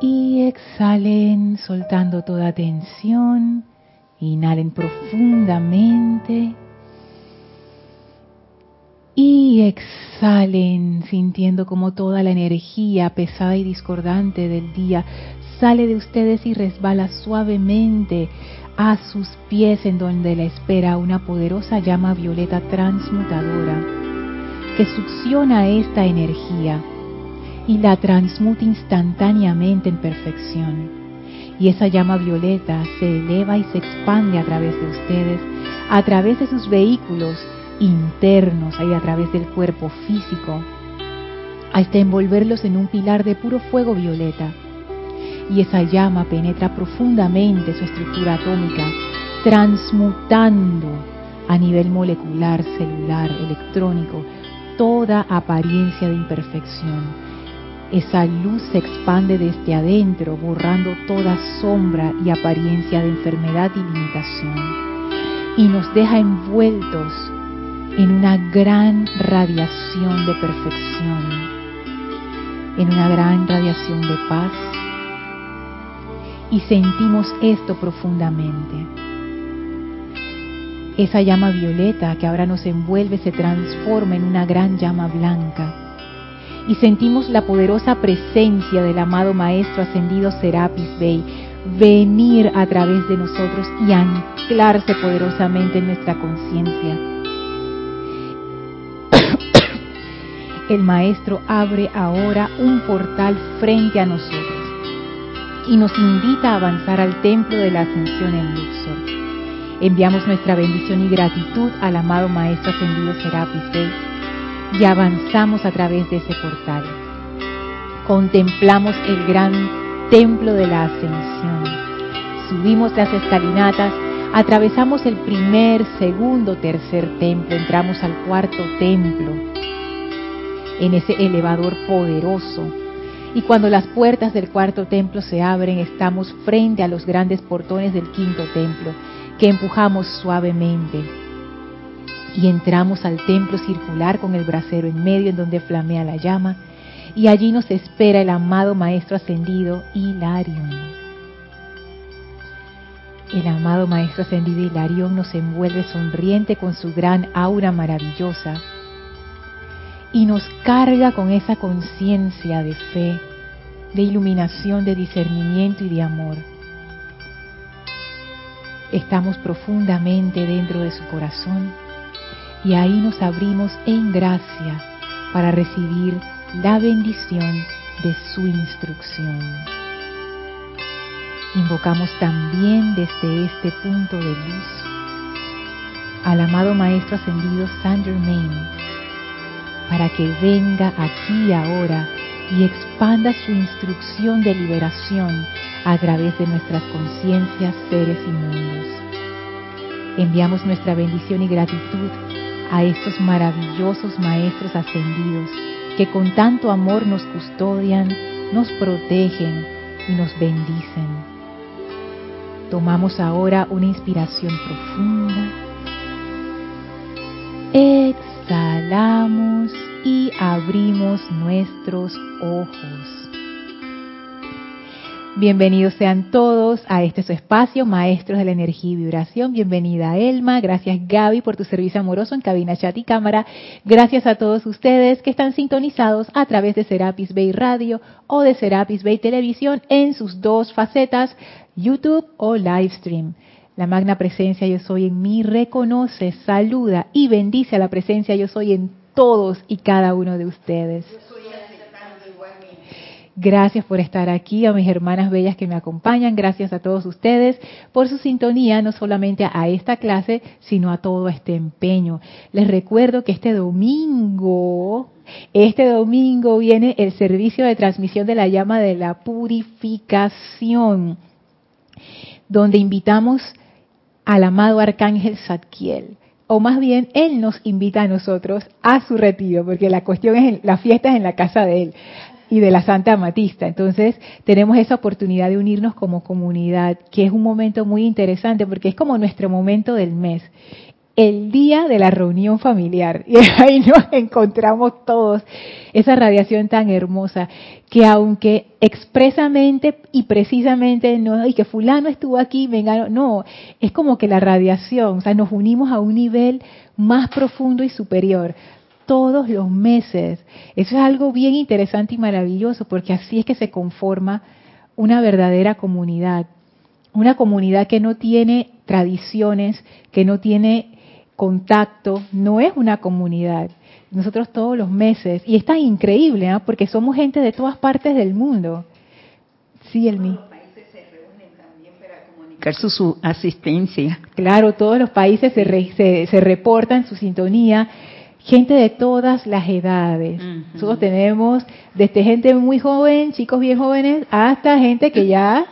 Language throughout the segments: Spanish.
Y exhalen soltando toda tensión. Inhalen profundamente. Y exhalen sintiendo como toda la energía pesada y discordante del día sale de ustedes y resbala suavemente a sus pies en donde la espera una poderosa llama violeta transmutadora que succiona esta energía y la transmuta instantáneamente en perfección. Y esa llama violeta se eleva y se expande a través de ustedes, a través de sus vehículos internos, ahí a través del cuerpo físico, hasta envolverlos en un pilar de puro fuego violeta y esa llama penetra profundamente su estructura atómica, transmutando a nivel molecular, celular, electrónico, toda apariencia de imperfección. Esa luz se expande desde adentro, borrando toda sombra y apariencia de enfermedad y limitación. Y nos deja envueltos en una gran radiación de perfección, en una gran radiación de paz, y sentimos esto profundamente. Esa llama violeta que ahora nos envuelve se transforma en una gran llama blanca y sentimos la poderosa presencia del amado Maestro ascendido Serapis Bey venir a través de nosotros y anclarse poderosamente en nuestra conciencia. El Maestro abre ahora un portal frente a nosotros y nos invita a avanzar al templo de la ascensión en Luxor. Enviamos nuestra bendición y gratitud al amado Maestro Ascendido Serapis Bey y avanzamos a través de ese portal. Contemplamos el gran templo de la ascensión. Subimos las escalinatas, atravesamos el primer, segundo, tercer templo, entramos al cuarto templo. En ese elevador poderoso y cuando las puertas del cuarto templo se abren, estamos frente a los grandes portones del quinto templo, que empujamos suavemente. Y entramos al templo circular con el brasero en medio en donde flamea la llama, y allí nos espera el amado Maestro Ascendido Hilarión. El amado Maestro Ascendido Hilarión nos envuelve sonriente con su gran aura maravillosa y nos carga con esa conciencia de fe, de iluminación, de discernimiento y de amor. Estamos profundamente dentro de su corazón y ahí nos abrimos en gracia para recibir la bendición de su instrucción. Invocamos también desde este punto de luz al amado Maestro Ascendido Saint Germain para que venga aquí ahora y expanda su instrucción de liberación a través de nuestras conciencias, seres y mundos. Enviamos nuestra bendición y gratitud a estos maravillosos maestros ascendidos que con tanto amor nos custodian, nos protegen y nos bendicen. Tomamos ahora una inspiración profunda. Exhalamos y abrimos nuestros ojos. Bienvenidos sean todos a este su espacio, Maestros de la Energía y Vibración. Bienvenida Elma, gracias Gaby por tu servicio amoroso en cabina, chat y cámara. Gracias a todos ustedes que están sintonizados a través de Serapis Bay Radio o de Serapis Bay Televisión en sus dos facetas, YouTube o Livestream. La magna presencia yo soy en mí reconoce, saluda y bendice a la presencia yo soy en todos y cada uno de ustedes. Gracias por estar aquí, a mis hermanas bellas que me acompañan, gracias a todos ustedes por su sintonía, no solamente a esta clase, sino a todo este empeño. Les recuerdo que este domingo, este domingo viene el servicio de transmisión de la llama de la purificación, donde invitamos al amado arcángel Zadkiel. O más bien, él nos invita a nosotros a su retiro, porque la cuestión es, la fiesta es en la casa de él y de la Santa Amatista. Entonces, tenemos esa oportunidad de unirnos como comunidad, que es un momento muy interesante, porque es como nuestro momento del mes. el día de la reunión familiar. Y ahí nos encontramos todos esa radiación tan hermosa que aunque expresamente y precisamente no, y que fulano estuvo aquí, venga, no, es como que la radiación, o sea, nos unimos a un nivel más profundo y superior todos los meses. Eso es algo bien interesante y maravilloso porque así es que se conforma una verdadera comunidad. Una comunidad que no tiene tradiciones, que no tiene contacto, no es una comunidad. Nosotros todos los meses, y es tan increíble, ¿ah? porque somos gente de todas partes del mundo. Sí, el mío. Su, su asistencia. Claro, todos los países se, se, reportan su sintonía gente de todas las edades. Nosotros tenemos desde gente muy joven, chicos bien jóvenes, hasta gente que ya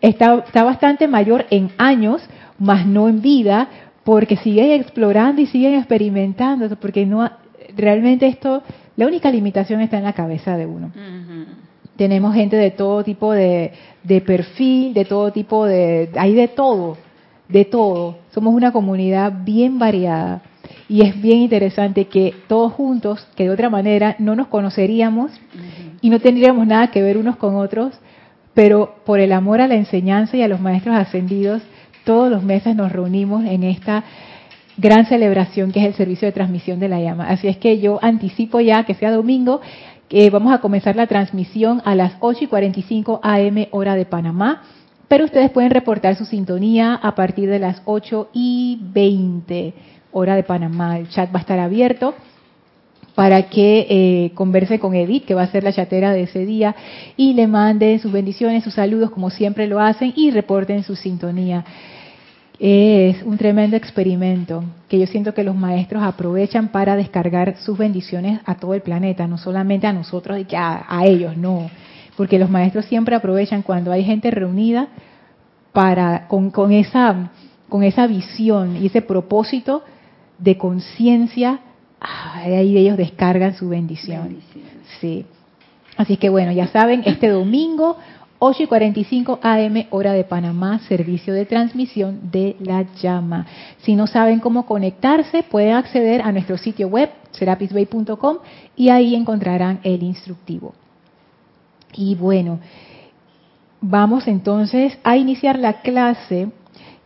está, está bastante mayor en años, más no en vida, porque siguen explorando y siguen experimentando, porque no realmente esto, la única limitación está en la cabeza de uno. Tenemos gente de todo tipo de, de, perfil, de todo tipo de, hay de todo, de todo. Somos una comunidad bien variada y es bien interesante que todos juntos, que de otra manera no nos conoceríamos y no tendríamos nada que ver unos con otros, pero por el amor a la enseñanza y a los maestros ascendidos, todos los meses nos reunimos en esta gran celebración que es el servicio de transmisión de la llama. Así es que yo anticipo ya que sea domingo, que vamos a comenzar la transmisión a las 8 y 45 AM hora de Panamá, pero ustedes pueden reportar su sintonía a partir de las 8 y 20 hora de Panamá. El chat va a estar abierto para que eh, converse con Edith, que va a ser la chatera de ese día, y le manden sus bendiciones, sus saludos, como siempre lo hacen, y reporten su sintonía. Es un tremendo experimento que yo siento que los maestros aprovechan para descargar sus bendiciones a todo el planeta, no solamente a nosotros y que a, ellos, no. Porque los maestros siempre aprovechan cuando hay gente reunida para con, con esa con esa visión y ese propósito de conciencia, ahí ellos descargan su bendición. Sí. Así que bueno, ya saben, este domingo 8 y 45 AM, hora de Panamá, servicio de transmisión de la llama. Si no saben cómo conectarse, pueden acceder a nuestro sitio web, serapisbay.com, y ahí encontrarán el instructivo. Y bueno, vamos entonces a iniciar la clase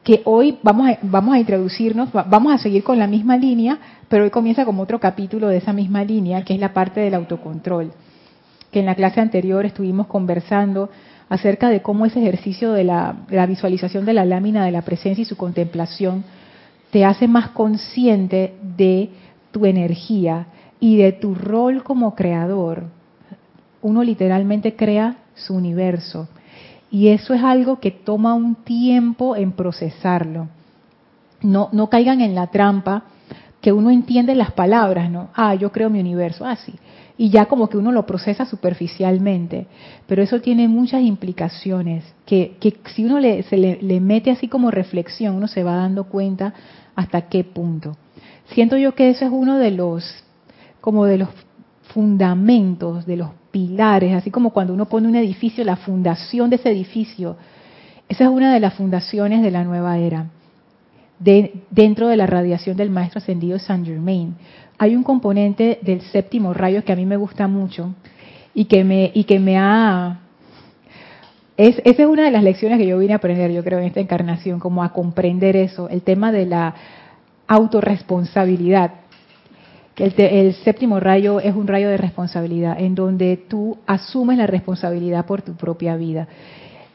que hoy vamos a, vamos a introducirnos, vamos a seguir con la misma línea, pero hoy comienza como otro capítulo de esa misma línea, que es la parte del autocontrol, que en la clase anterior estuvimos conversando acerca de cómo ese ejercicio de la, visualización de la lámina de la presencia y su contemplación te hace más consciente de tu energía y de tu rol como creador. Uno literalmente crea su universo. Y eso es algo que toma un tiempo en procesarlo. No, no caigan en la trampa que uno entiende las palabras, ¿no? Ah, yo creo mi universo, ah, sí y ya como que uno lo procesa superficialmente. Pero eso tiene muchas implicaciones que, que si uno le, se le, mete así como reflexión, uno se va dando cuenta hasta qué punto. Siento yo que ese es uno de los, como de los fundamentos, de los pilares, así como cuando uno pone un edificio, la fundación de ese edificio, esa es una de las fundaciones de la nueva era, de, dentro de la radiación del Maestro Ascendido Saint Germain hay un componente del séptimo rayo que a mí me gusta mucho y que me, y que me ha... Es, esa es una de las lecciones que yo vine a aprender, yo creo, en esta encarnación, como a comprender eso, el tema de la autorresponsabilidad. El, séptimo rayo es un rayo de responsabilidad, en donde tú asumes la responsabilidad por tu propia vida.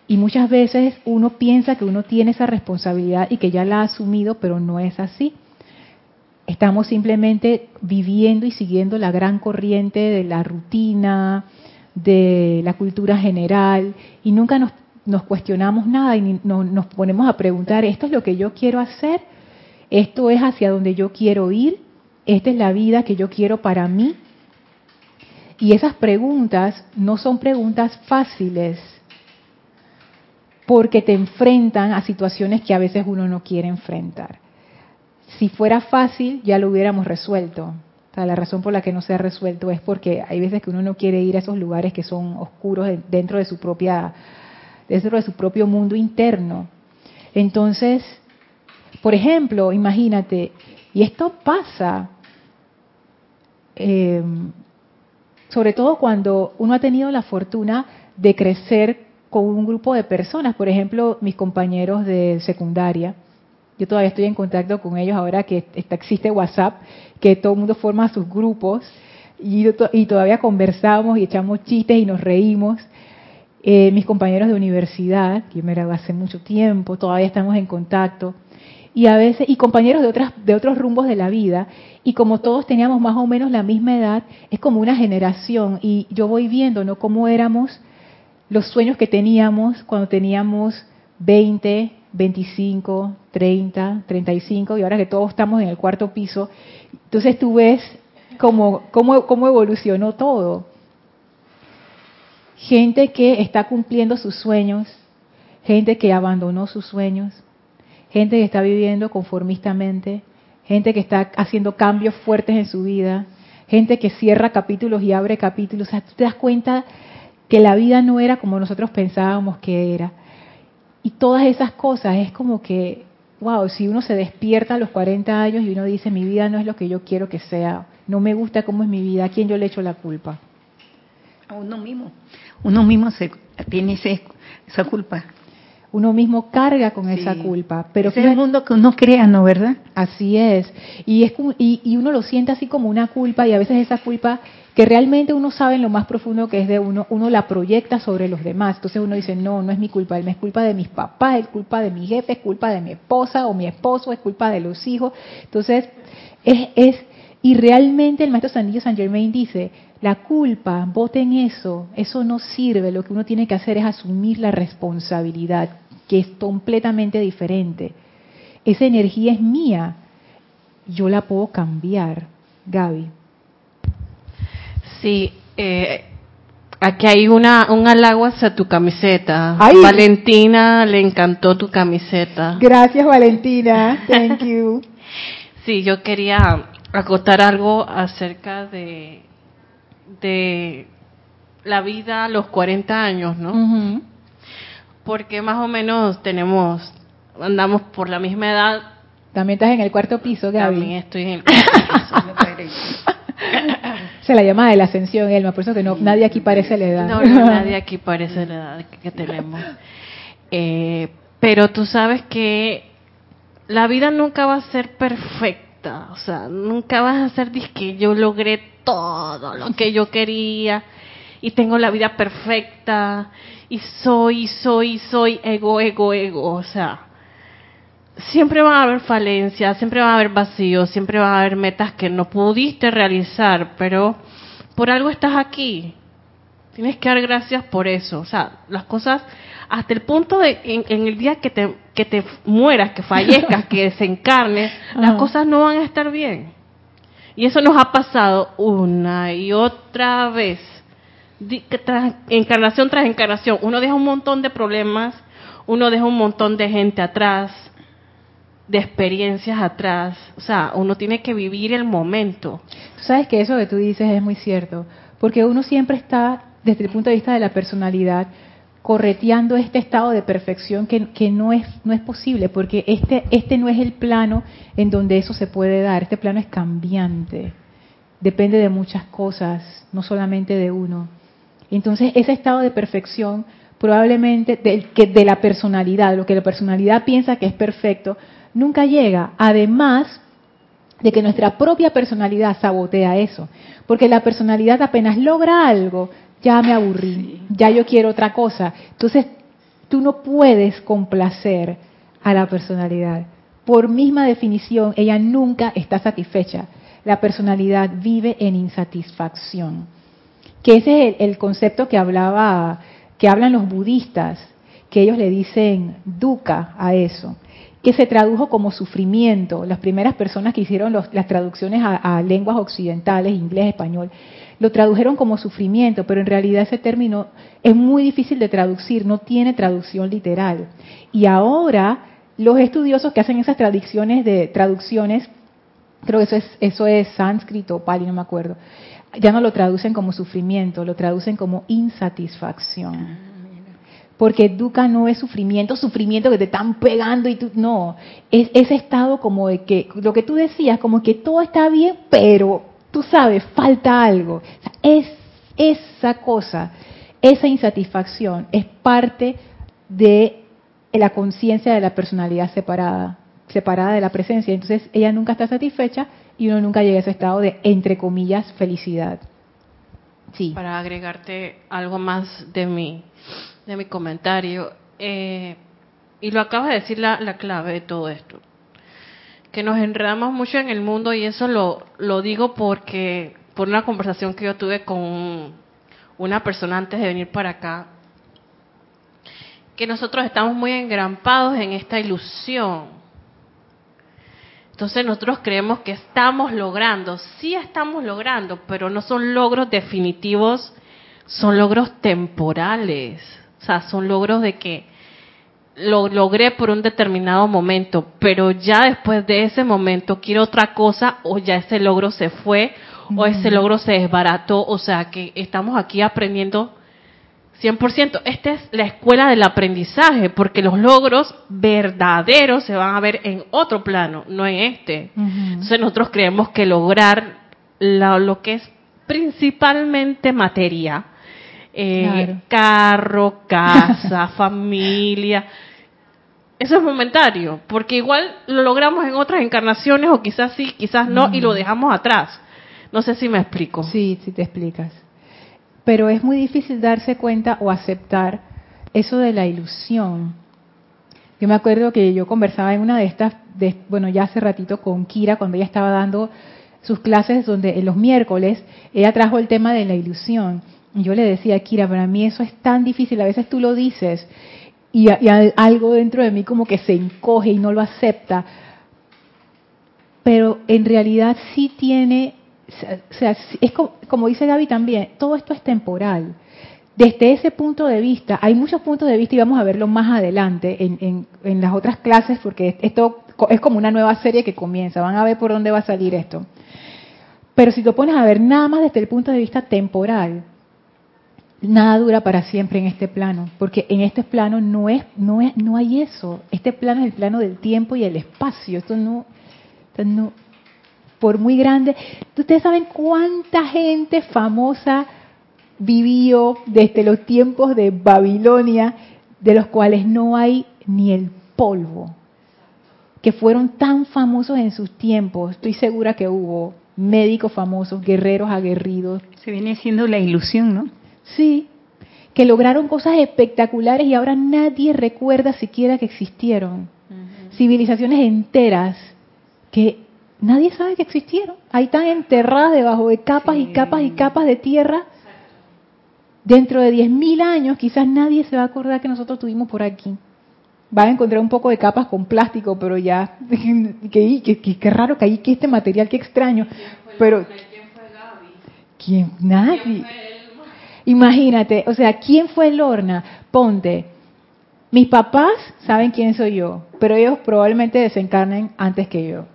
Y muchas veces uno piensa que uno tiene esa responsabilidad y que ya la ha asumido, pero no es así. Estamos simplemente viviendo y siguiendo la gran corriente de la rutina, de la cultura general, y nunca nos, cuestionamos nada y nos ponemos a preguntar, ¿esto es lo que yo quiero hacer? ¿Esto es hacia donde yo quiero ir? ¿Esta es la vida que yo quiero para mí? Y esas preguntas no son preguntas fáciles porque te enfrentan a situaciones que a veces uno no quiere enfrentar si fuera fácil ya lo hubiéramos resuelto. la razón por la que no se ha resuelto es porque hay veces que uno no quiere ir a esos lugares que son oscuros dentro de su propia dentro de su propio mundo interno. Entonces, Por ejemplo, imagínate, y esto pasa, eh, sobre todo cuando uno ha tenido la fortuna de crecer con un grupo de personas, por ejemplo, mis compañeros de secundaria. Yo todavía estoy en contacto con ellos ahora que existe WhatsApp, que todo el mundo forma sus grupos y, todavía conversamos y echamos chistes y nos reímos. Eh, mis compañeros de universidad, que me gradué hace mucho tiempo, todavía estamos en contacto y a veces y compañeros de otras de otros rumbos de la vida y como todos teníamos más o menos la misma edad es como una generación y yo voy viendo no cómo éramos los sueños que teníamos cuando teníamos 20 25 30 35 y ahora que todos estamos en el cuarto piso. Entonces tú ves cómo cómo, cómo evolucionó todo. Gente que está cumpliendo sus sueños gente que abandonó sus sueños gente que está viviendo conformistamente, gente que está haciendo cambios fuertes en su vida, gente que cierra capítulos y abre capítulos. O sea, tú te das cuenta que la vida no era como nosotros pensábamos que era. Y todas esas cosas es como que, wow, si uno se despierta a los 40 años y uno dice, mi vida no es lo que yo quiero que sea, no me gusta cómo es mi vida, ¿a quién yo le echo la culpa? A uno mismo. Uno mismo se, tiene esa culpa uno mismo carga con esa culpa. Pero es el mundo que uno crea, ¿no verdad? Así es. Y, es y, y, uno lo siente así como una culpa y a veces esa culpa que realmente uno sabe en lo más profundo que es de uno, uno la proyecta sobre los demás. Entonces uno dice, no, no es mi culpa, es culpa de mis papás, es culpa de mi jefe, es culpa de mi esposa o mi esposo, es culpa de los hijos. Entonces, es, es y realmente el maestro Sandillo San Germain dice, la culpa, voten eso, eso no sirve, lo que uno tiene que hacer es asumir la responsabilidad que es completamente diferente. Esa energía es mía, yo la puedo cambiar, Gaby. Sí, eh, aquí hay una, un halago hacia tu camiseta. Valentina le encantó tu camiseta. Gracias, Valentina. Thank you. sí, yo quería acotar algo acerca de, de la vida a los 40 años, ¿no? Porque más o menos tenemos, andamos por la misma edad. También estás en el cuarto piso, Gaby. También estoy en el cuarto piso. Se la llama de la ascensión, Elma, por eso que no, nadie aquí parece la edad. No, nadie aquí parece la edad que, tenemos. Eh, pero tú sabes que la vida nunca va a ser perfecta, o sea, nunca vas a ser que yo logré todo lo que yo quería y tengo la vida perfecta y soy, soy, soy, ego, ego, ego. O sea, siempre va a haber falencias, siempre va a haber vacíos, siempre va a haber metas que no pudiste realizar, pero por algo estás aquí. Tienes que dar gracias por eso. O sea, las cosas, hasta el punto de en, el día que te, que te mueras, que fallezcas, que desencarnes, las cosas no van a estar bien. Y eso nos ha pasado una y otra vez encarnación tras encarnación, uno deja un montón de problemas, uno deja un montón de gente atrás, de experiencias atrás. O sea, uno tiene que vivir el momento. Tú sabes que eso que tú dices es muy cierto, porque uno siempre está, desde el punto de vista de la personalidad, correteando este estado de perfección que, que, no es no es posible porque este este no es el plano en donde eso se puede dar este plano es cambiante depende de muchas cosas no solamente de uno entonces, ese estado de perfección, probablemente de, que de la personalidad, lo que la personalidad piensa que es perfecto, nunca llega. Además de que nuestra propia personalidad sabotea eso. Porque la personalidad apenas logra algo, ya me aburrí, ya yo quiero otra cosa. Entonces, tú no puedes complacer a la personalidad. Por misma definición, ella nunca está satisfecha. La personalidad vive en insatisfacción que ese es el, concepto que hablaba, que hablan los budistas, que ellos le dicen dukkha a eso, que se tradujo como sufrimiento. Las primeras personas que hicieron las traducciones a, lenguas occidentales, inglés, español, lo tradujeron como sufrimiento, pero en realidad ese término es muy difícil de traducir, no tiene traducción literal. Y ahora los estudiosos que hacen esas traducciones de traducciones, creo que eso es, eso es sánscrito o pali, no me acuerdo, ya no lo traducen como sufrimiento, lo traducen como insatisfacción. Porque dukkha no es sufrimiento, sufrimiento que te están pegando y tú, no, es ese estado como de que, lo que tú decías, como que todo está bien, pero tú sabes, falta algo. es esa cosa, esa insatisfacción es parte de la conciencia de la personalidad separada, separada de la presencia. Entonces ella nunca está satisfecha y uno nunca llega a ese estado de, entre comillas, felicidad. Sí. Para agregarte algo más de mi, de mi comentario, eh, y lo acaba de decir la, la clave de todo esto, que nos enredamos mucho en el mundo y eso lo, lo digo porque por una conversación que yo tuve con una persona antes de venir para acá, que nosotros estamos muy engrampados en esta ilusión entonces nosotros creemos que estamos logrando, sí estamos logrando, pero no son logros definitivos, son logros temporales. O sea, son logros de que lo logré por un determinado momento, pero ya después de ese momento quiero otra cosa o ya ese logro se fue o ese logro se desbarató. O sea, que estamos aquí aprendiendo 100%. Esta es la escuela del aprendizaje, porque los logros verdaderos se van a ver en otro plano, no en este. Entonces nosotros creemos que lograr lo que es principalmente materia, eh, carro, casa, familia, eso es momentario, porque igual lo logramos en otras encarnaciones o quizás sí, quizás no, y lo dejamos atrás. No sé si me explico. Sí, sí te explicas pero es muy difícil darse cuenta o aceptar eso de la ilusión. Yo me acuerdo que yo conversaba en una de estas, bueno, ya hace ratito con Kira, cuando ella estaba dando sus clases, donde en los miércoles ella trajo el tema de la ilusión. Y yo le decía, Kira, para mí eso es tan difícil, a veces tú lo dices y, y algo dentro de mí como que se encoge y no lo acepta. Pero en realidad sí tiene o sea, es como, dice Gaby también, todo esto es temporal. Desde ese punto de vista, hay muchos puntos de vista y vamos a verlo más adelante en, en, las otras clases porque esto es como una nueva serie que comienza, van a ver por dónde va a salir esto. Pero si te pones a ver nada más desde el punto de vista temporal, nada dura para siempre en este plano, porque en este plano no es, no es, no hay eso. Este plano es el plano del tiempo y el espacio. Esto no, esto no, por muy grande. Ustedes saben cuánta gente famosa vivió desde los tiempos de Babilonia, de los cuales no hay ni el polvo, que fueron tan famosos en sus tiempos. Estoy segura que hubo médicos famosos, guerreros aguerridos. Se viene siendo la ilusión, ¿no? Sí, que lograron cosas espectaculares y ahora nadie recuerda siquiera que existieron. Civilizaciones enteras que nadie sabe que existieron. Ahí están enterradas debajo de capas y capas y capas de tierra. Dentro de 10.000 años quizás nadie se va a acordar que nosotros estuvimos por aquí. Van a encontrar un poco de capas con plástico, pero ya, qué raro que hay que este material, qué extraño. Pero, ¿quién? Nadie. Imagínate, o sea, ¿quién fue Lorna? Ponte, mis papás saben quién soy yo, pero ellos probablemente desencarnen antes que yo.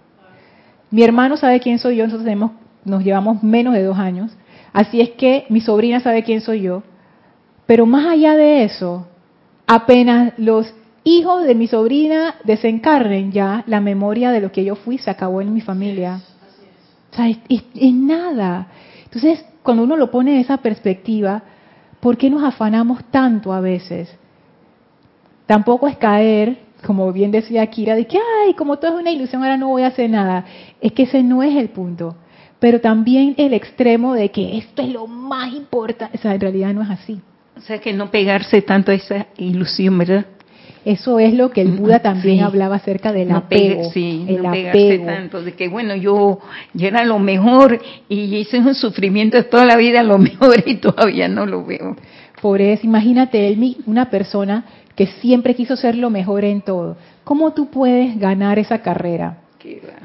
Mi hermano sabe quién soy yo, nosotros tenemos, nos llevamos menos de dos años. Así es que mi sobrina sabe quién soy yo. Pero más allá de eso, apenas los hijos de mi sobrina desencarnen ya, la memoria de lo que yo fui se acabó en mi familia. O sea, es, nada. Entonces, cuando uno lo pone de esa perspectiva, ¿por qué nos afanamos tanto a veces? Tampoco es caer como bien decía Kira, de que, ay, como todo es una ilusión, ahora no voy a hacer nada. Es que ese no es el punto. Pero también el extremo de que esto es lo más importante, o sea, en realidad no es así. O sea, que no pegarse tanto a esa ilusión, ¿verdad? Eso es lo que el Buda también hablaba acerca del apego. sí, el no pegarse tanto, de que bueno, yo, yo era lo mejor y hice un sufrimiento de toda la vida lo mejor y todavía no lo veo. Por eso, imagínate, Elmi, una persona que siempre quiso ser lo mejor en todo. ¿Cómo tú puedes ganar esa carrera?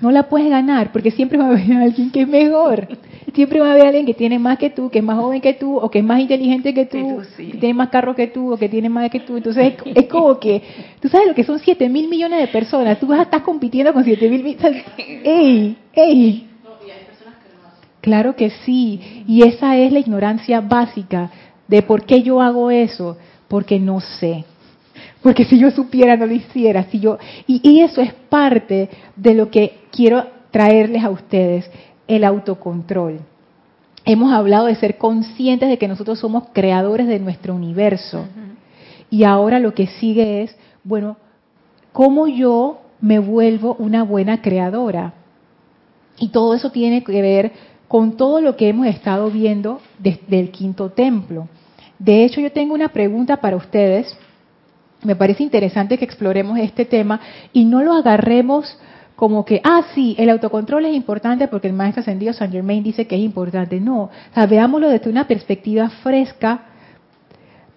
No la puedes ganar porque siempre va a haber alguien que es mejor. Siempre va a haber alguien que tiene más que tú, que es más joven que tú, o que es más inteligente que tú, que tiene más carro que tú, o que tiene más que tú. Entonces es, como que, tú sabes lo que son 7 mil millones de personas, tú vas a estar compitiendo con 7 mil millones. ¡Ey! ¡Ey! Claro que sí, y esa es la ignorancia básica de por qué yo hago eso porque no sé. Porque si yo supiera no lo hiciera. Si yo y, y eso es parte de lo que quiero traerles a ustedes, el autocontrol. Hemos hablado de ser conscientes de que nosotros somos creadores de nuestro universo. Y ahora lo que sigue es, bueno, ¿cómo yo me vuelvo una buena creadora? Y todo eso tiene que ver con todo lo que hemos estado viendo desde el quinto templo. De hecho, yo tengo una pregunta para ustedes. Me parece interesante que exploremos este tema y no lo agarremos como que, ah, sí, el autocontrol es importante porque el maestro ascendido Saint Germain dice que es importante. No, o sea, veámoslo desde una perspectiva fresca.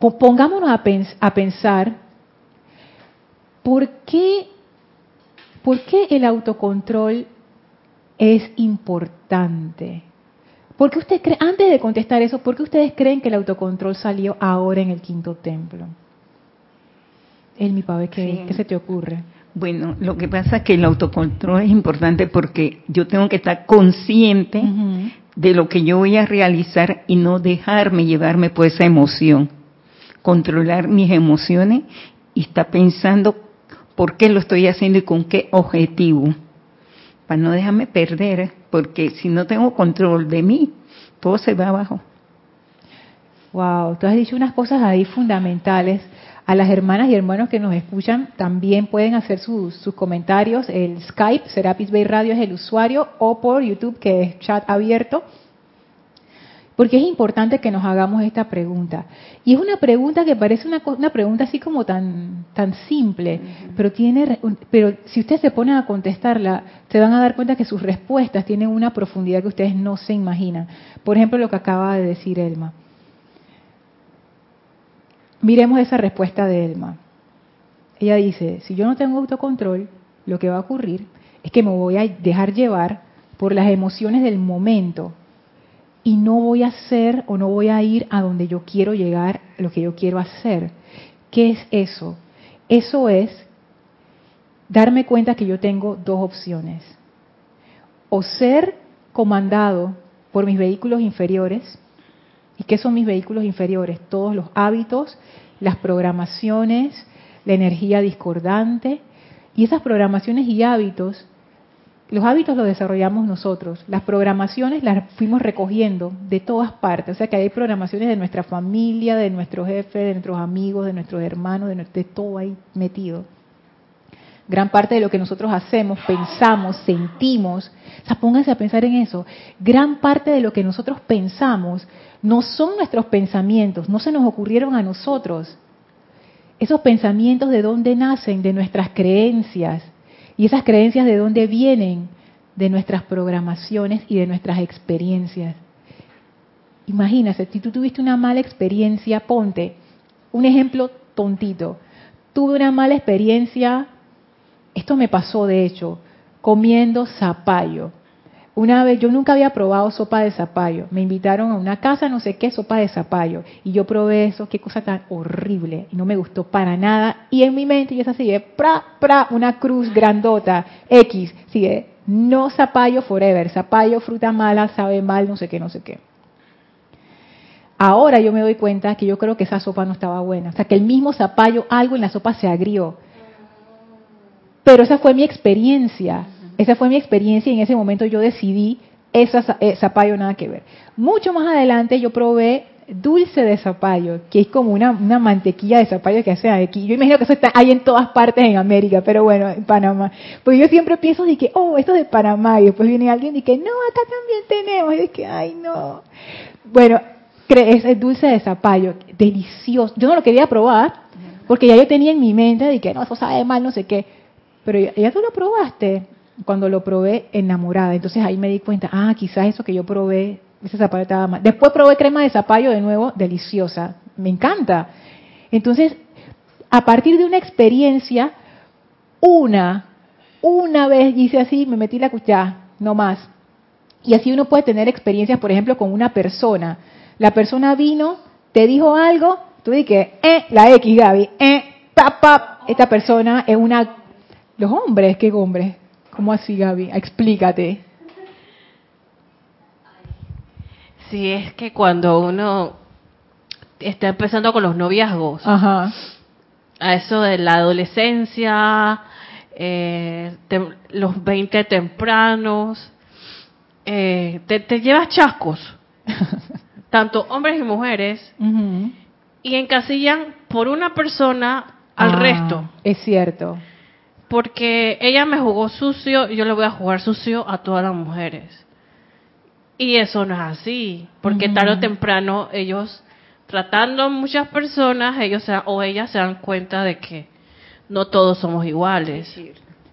Pongámonos a, a pensar, ¿por qué, ¿por qué el autocontrol es importante? ¿Por qué usted cree, antes de contestar eso, ¿por qué ustedes creen que el autocontrol salió ahora en el quinto templo? El mi padre, ¿qué, ¿qué se te ocurre? Bueno, lo que pasa es que el autocontrol es importante porque yo tengo que estar consciente de lo que yo voy a realizar y no dejarme llevarme por esa emoción. Controlar mis emociones y estar pensando por qué lo estoy haciendo y con qué objetivo. Para no dejarme perder, porque si no tengo control de mí, todo se va abajo. Wow, tú has dicho unas cosas ahí fundamentales a las hermanas y hermanos que nos escuchan también pueden hacer sus, comentarios. El Skype, Serapis Bay Radio es el usuario, o por YouTube, que es chat abierto. Porque es importante que nos hagamos esta pregunta. Y es una pregunta que parece una, una pregunta así como tan, tan simple, pero, tiene, pero si ustedes se ponen a contestarla, se van a dar cuenta que sus respuestas tienen una profundidad que ustedes no se imaginan. Por ejemplo, lo que acaba de decir Elma. Miremos esa respuesta de Elma. Ella dice, si yo no tengo autocontrol, lo que va a ocurrir es que me voy a dejar llevar por las emociones del momento y no voy a hacer o no voy a ir a donde yo quiero llegar, lo que yo quiero hacer. ¿Qué es eso? Eso es darme cuenta que yo tengo dos opciones. O ser comandado por mis vehículos inferiores, ¿Y qué son mis vehículos inferiores? Todos los hábitos, las programaciones, la energía discordante. Y esas programaciones y hábitos, los hábitos los desarrollamos nosotros. Las programaciones las fuimos recogiendo de todas partes. O sea que hay programaciones de nuestra familia, de nuestros jefes, de nuestros amigos, de nuestros hermanos, de, de todo ahí metido gran parte de lo que nosotros hacemos, pensamos, sentimos, o sea, pónganse a pensar en eso, gran parte de lo que nosotros pensamos no son nuestros pensamientos, no se nos ocurrieron a nosotros. Esos pensamientos de dónde nacen, de nuestras creencias, y esas creencias de dónde vienen, de nuestras programaciones y de nuestras experiencias. Imagínate, si tú tuviste una mala experiencia, ponte un ejemplo tontito. Tuve una mala experiencia esto me pasó, de hecho, comiendo zapallo. Una vez, yo nunca había probado sopa de zapallo. Me invitaron a una casa, no sé qué, sopa de zapallo. Y yo probé eso, qué cosa tan horrible. Y no me gustó para nada. Y en mi mente yo sigue, pra, pra, una cruz grandota, X. Sigue, no zapallo forever. Zapallo, fruta mala, sabe mal, no sé qué, no sé qué. Ahora yo me doy cuenta que yo creo que esa sopa no estaba buena. O sea, que el mismo zapallo, algo en la sopa se agrió. Pero esa fue mi experiencia, esa fue mi experiencia y en ese momento yo decidí esa eh, zapallo nada que ver. Mucho más adelante yo probé dulce de zapallo, que es como una, mantequilla de zapallo que hace aquí. Yo imagino que eso está ahí en todas partes en América, pero bueno, en Panamá. Pues yo siempre pienso de que, oh, esto es de Panamá, y después viene alguien y que, no, acá también tenemos, y de que, ay, no. Bueno, es dulce de zapallo, delicioso. Yo no lo quería probar, porque ya yo tenía en mi mente de que, no, eso sabe mal, no sé qué pero ya, tú lo probaste. Cuando lo probé enamorada, entonces ahí me di cuenta, ah, quizás eso que yo probé, ese zapallo estaba mal. Después probé crema de zapallo de nuevo, deliciosa, me encanta. Entonces, a partir de una experiencia, una, una vez hice así, me metí la cuchara, no más. Y así uno puede tener experiencias, por ejemplo, con una persona. La persona vino, te dijo algo, tú dije, eh, la X, Gaby, eh, pap, pap, esta persona es una los hombres, ¿qué hombres? ¿Cómo así, Gaby? Explícate. Sí, es que cuando uno está empezando con los noviazgos. Ajá. A eso de la adolescencia, eh, los 20 tempranos, eh, te, te llevas chascos, tanto hombres y mujeres, y encasillan por una persona al Ah, resto. Es cierto. Porque ella me jugó sucio y yo le voy a jugar sucio a todas las mujeres. Y eso no es así, porque tarde o temprano ellos, tratando a muchas personas, ellos se- o ellas se dan cuenta de que no todos somos iguales.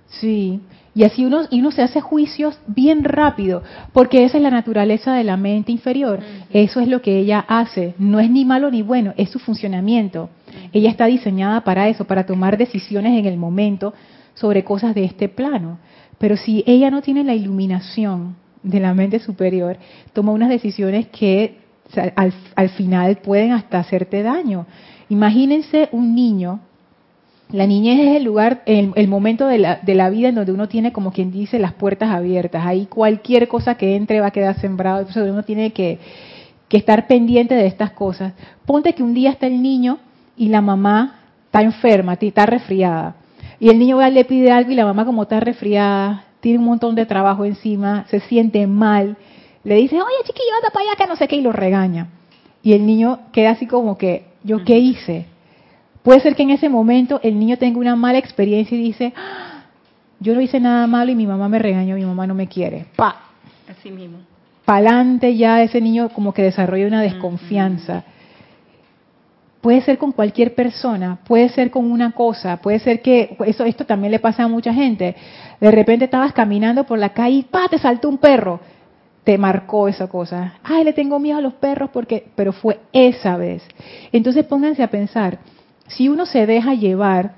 Sí, y así uno, y uno se hace juicios bien rápido, porque esa es la naturaleza de la mente inferior. Eso es lo que ella hace. No es ni malo ni bueno, es su funcionamiento. Ella está diseñada para eso, para tomar decisiones en el momento sobre cosas de este plano. Pero si ella no tiene la iluminación de la mente superior, toma unas decisiones que al, al final pueden hasta hacerte daño. Imagínense un niño la niñez es el lugar, el, momento de la, de la vida en donde uno tiene, como quien dice, las puertas abiertas. Ahí cualquier cosa que entre va a quedar sembrado. Entonces uno tiene que, que estar pendiente de estas cosas. Ponte que un día está el niño y la mamá está enferma, está resfriada. Y el niño va, le pide algo y la mamá como está resfriada, tiene un montón de trabajo encima, se siente mal. Le dice, oye chiquillo, anda para allá que no sé qué, y lo regaña. Y el niño queda así como que, ¿yo qué hice? Puede ser que en ese momento el niño tenga una mala experiencia y dice, "Ah, yo no hice nada malo y mi mamá me regañó, mi mamá no me quiere. Pa, Así mismo. pa'lante ya ese niño como que desarrolla una desconfianza. Puede ser con cualquier persona, puede ser con una cosa, puede ser que eso esto también le pasa a mucha gente. De repente estabas caminando por la calle y pa te saltó un perro. Te marcó esa cosa. Ay, le tengo miedo a los perros porque pero fue esa vez. Entonces pónganse a pensar, si uno se deja llevar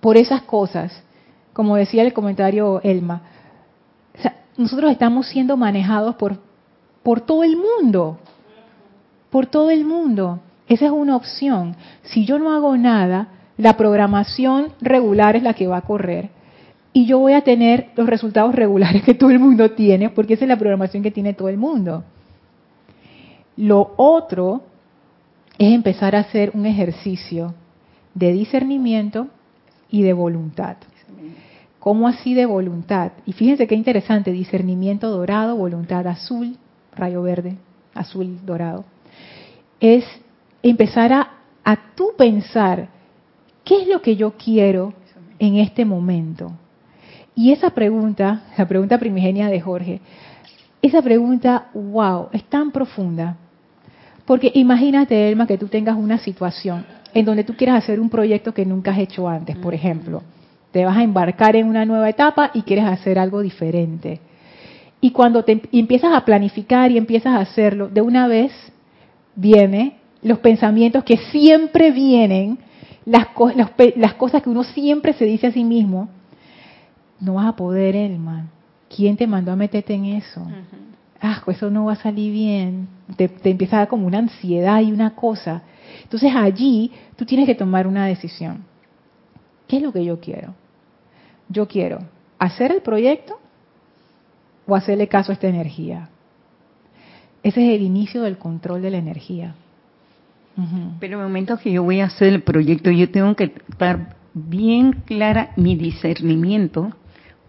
por esas cosas, como decía el comentario Elma, nosotros estamos siendo manejados por, por todo el mundo, por todo el mundo. Esa es una opción. Si yo no hago nada, la programación regular es la que va a correr y yo voy a tener los resultados regulares que todo el mundo tiene, porque esa es la programación que tiene todo el mundo. Lo otro es empezar a hacer un ejercicio de discernimiento y de voluntad. ¿Cómo así de voluntad? Y fíjense qué interesante, discernimiento dorado, voluntad azul, rayo verde, azul dorado. Es empezar a, a tú pensar, ¿qué es lo que yo quiero en este momento? Y esa pregunta, la pregunta primigenia de Jorge, esa pregunta, wow, es tan profunda. Porque imagínate, Elma, que tú tengas una situación en donde tú quieras hacer un proyecto que nunca has hecho antes, por ejemplo. Te vas a embarcar en una nueva etapa y quieres hacer algo diferente. Y cuando te y empiezas a planificar y empiezas a hacerlo, de una vez vienen los pensamientos que siempre vienen, las, co- los las cosas que uno siempre se dice a sí mismo. No vas a poder, Elma. ¿Quién te mandó a meterte en eso? ah, eso no va a salir bien, te, te empieza a dar como una ansiedad y una cosa. Entonces allí tú tienes que tomar una decisión. ¿Qué es lo que yo quiero? Yo quiero hacer el proyecto o hacerle caso a esta energía. Ese es el inicio del control de la energía. Pero en el momento que yo voy a hacer el proyecto, yo tengo que estar bien clara mi discernimiento,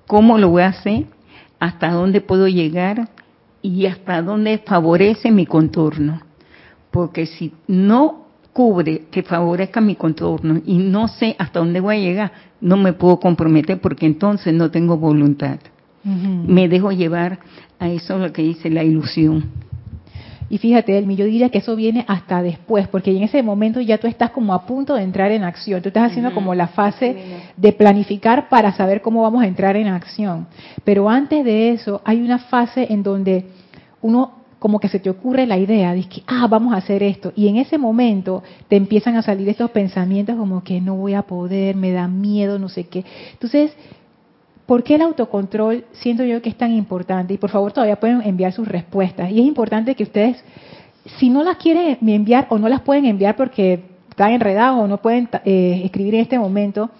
cómo lo voy a hacer, hasta dónde puedo llegar y hasta dónde favorece mi contorno. Porque si no cubre que favorezca mi contorno y no sé hasta dónde voy a llegar, no me puedo comprometer porque entonces no tengo voluntad. Me dejo llevar a eso lo que dice la ilusión. Y fíjate, Elmi, yo diría que eso viene hasta después, porque en ese momento ya tú estás como a punto de entrar en acción. Tú estás haciendo como la fase de planificar para saber cómo vamos a entrar en acción. Pero antes de eso, hay una fase en donde uno como que se te ocurre la idea de que, ah, vamos a hacer esto. Y en ese momento te empiezan a salir estos pensamientos como que no voy a poder, me da miedo, no sé qué. Entonces, ¿Por qué el autocontrol siento yo que es tan importante? Y por favor todavía pueden enviar sus respuestas. Y es importante que ustedes, si no las quieren enviar o no las pueden enviar porque están enredados o no pueden eh, escribir en este momento,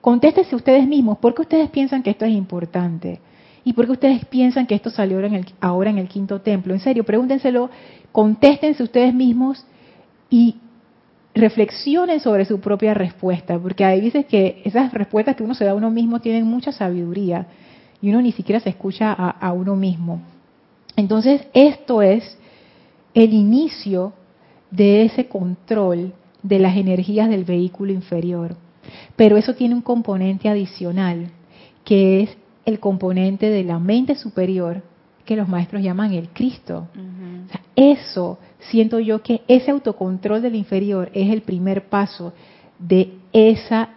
contéstense ustedes mismos. ¿Por qué ustedes piensan que esto es importante? ¿Y por qué ustedes piensan que esto salió ahora en el, ahora en el quinto templo? En serio, pregúntenselo, contéstense ustedes mismos y reflexionen sobre su propia respuesta, porque hay veces que esas respuestas que uno se da a uno mismo tienen mucha sabiduría y uno ni siquiera se escucha a, a uno mismo. Entonces, esto es el inicio de ese control de las energías del vehículo inferior. Pero eso tiene un componente adicional, que es el componente de la mente superior, que los maestros llaman el Cristo. eso siento yo que ese autocontrol del inferior es el primer paso de esa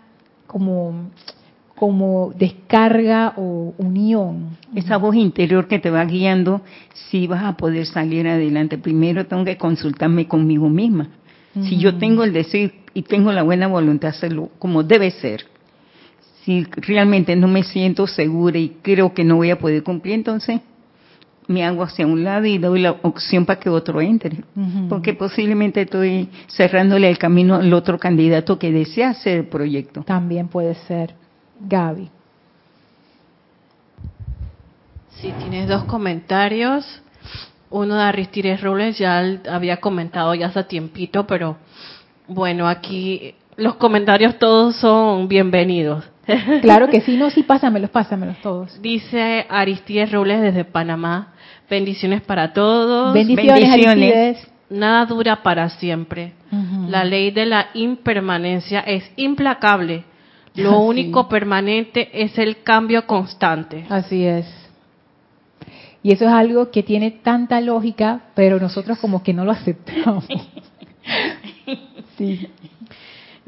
como como descarga o unión. Esa voz interior que te va guiando si vas a poder salir adelante. Primero tengo que consultarme conmigo misma. Si yo tengo el deseo y tengo la buena voluntad de hacerlo como debe ser, si realmente no me siento segura y creo que no voy a poder cumplir, entonces me hago hacia un lado y doy la opción para que otro entre. Porque posiblemente estoy cerrándole el camino al otro candidato que desea hacer el proyecto. También puede ser. Gaby. Sí, tienes dos comentarios. Uno de Aristides Robles ya había comentado ya hace tiempito, pero bueno, aquí los comentarios todos son bienvenidos. Claro que sí, no, sí, pásamelos, pásamelos todos. Dice Aristides Robles desde Panamá. Bendiciones para todos. Bendiciones. Nada dura para siempre. La ley de la impermanencia es implacable. Lo único permanente es el cambio constante. Así es. Y eso es algo que tiene tanta lógica, pero nosotros como que no lo aceptamos. sí.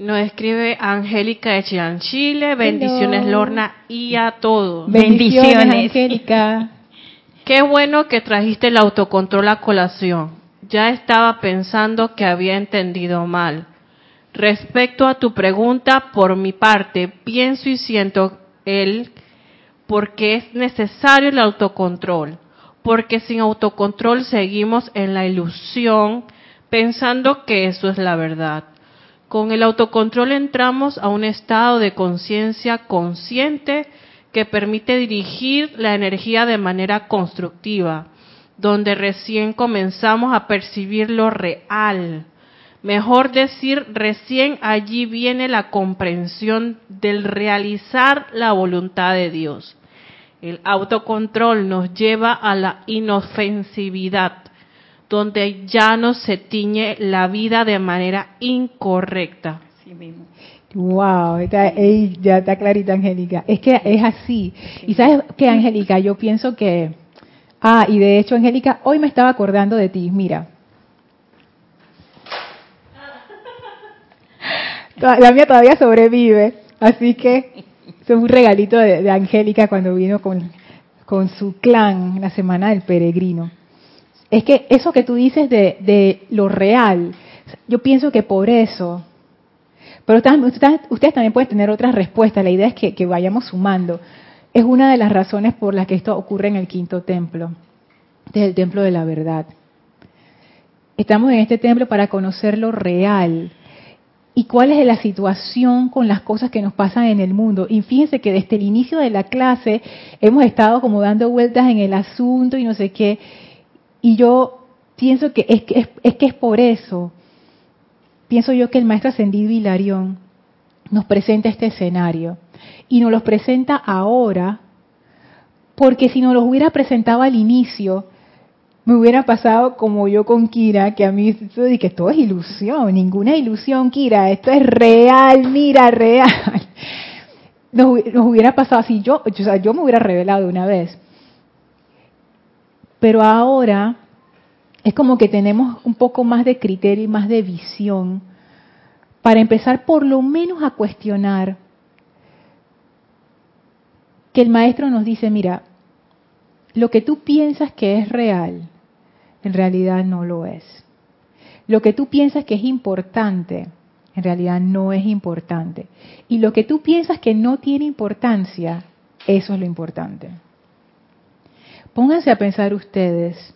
Nos escribe Angélica de Chillán, Chile. Bendiciones, Lorna, y a todos. Bendiciones, Angélica. Qué bueno que trajiste el autocontrol a colación. Ya estaba pensando que había entendido mal. Respecto a tu pregunta, por mi parte, pienso y siento el porque es necesario el autocontrol, porque sin autocontrol seguimos en la ilusión pensando que eso es la verdad. Con el autocontrol entramos a un estado de conciencia consciente que permite dirigir la energía de manera constructiva, donde recién comenzamos a percibir lo real, Mejor decir, recién allí viene la comprensión del realizar la voluntad de Dios. El autocontrol nos lleva a la inofensividad, donde ya no se tiñe la vida de manera incorrecta. Wow, ya está clarita, Angélica. Es que es así. Y sabes que, Angélica, yo pienso que... Ah, y de hecho, Angélica, hoy me estaba acordando de ti. Mira, la mía todavía sobrevive, así que es un regalito de, Angélica cuando vino con, con, su clan la semana del peregrino. Es que eso que tú dices de, lo real, yo pienso que por eso, pero ustedes, también pueden tener otras respuestas, la idea es que, que vayamos sumando. Es una de las razones por las que esto ocurre en el quinto templo, desde el templo de la verdad. Estamos en este templo para conocer lo real, y cuál es la situación con las cosas que nos pasan en el mundo. Y fíjense que desde el inicio de la clase hemos estado como dando vueltas en el asunto y no sé qué. Y yo pienso que es que es, que es por eso. Pienso yo que el maestro ascendido Hilarión nos presenta este escenario. Y nos los presenta ahora, porque si nos los hubiera presentado al inicio, me hubiera pasado como yo con Kira, que a mí eso que todo es ilusión, ninguna ilusión, Kira, esto es real, mira, real. Nos, hubiera pasado así, yo, o sea, yo me hubiera revelado una vez. Pero ahora es como que tenemos un poco más de criterio y más de visión para empezar por lo menos a cuestionar que el maestro nos dice, mira, lo que tú piensas que es real, en realidad no lo es. Lo que tú piensas que es importante, en realidad no es importante. Y lo que tú piensas que no tiene importancia, eso es lo importante. Pónganse a pensar ustedes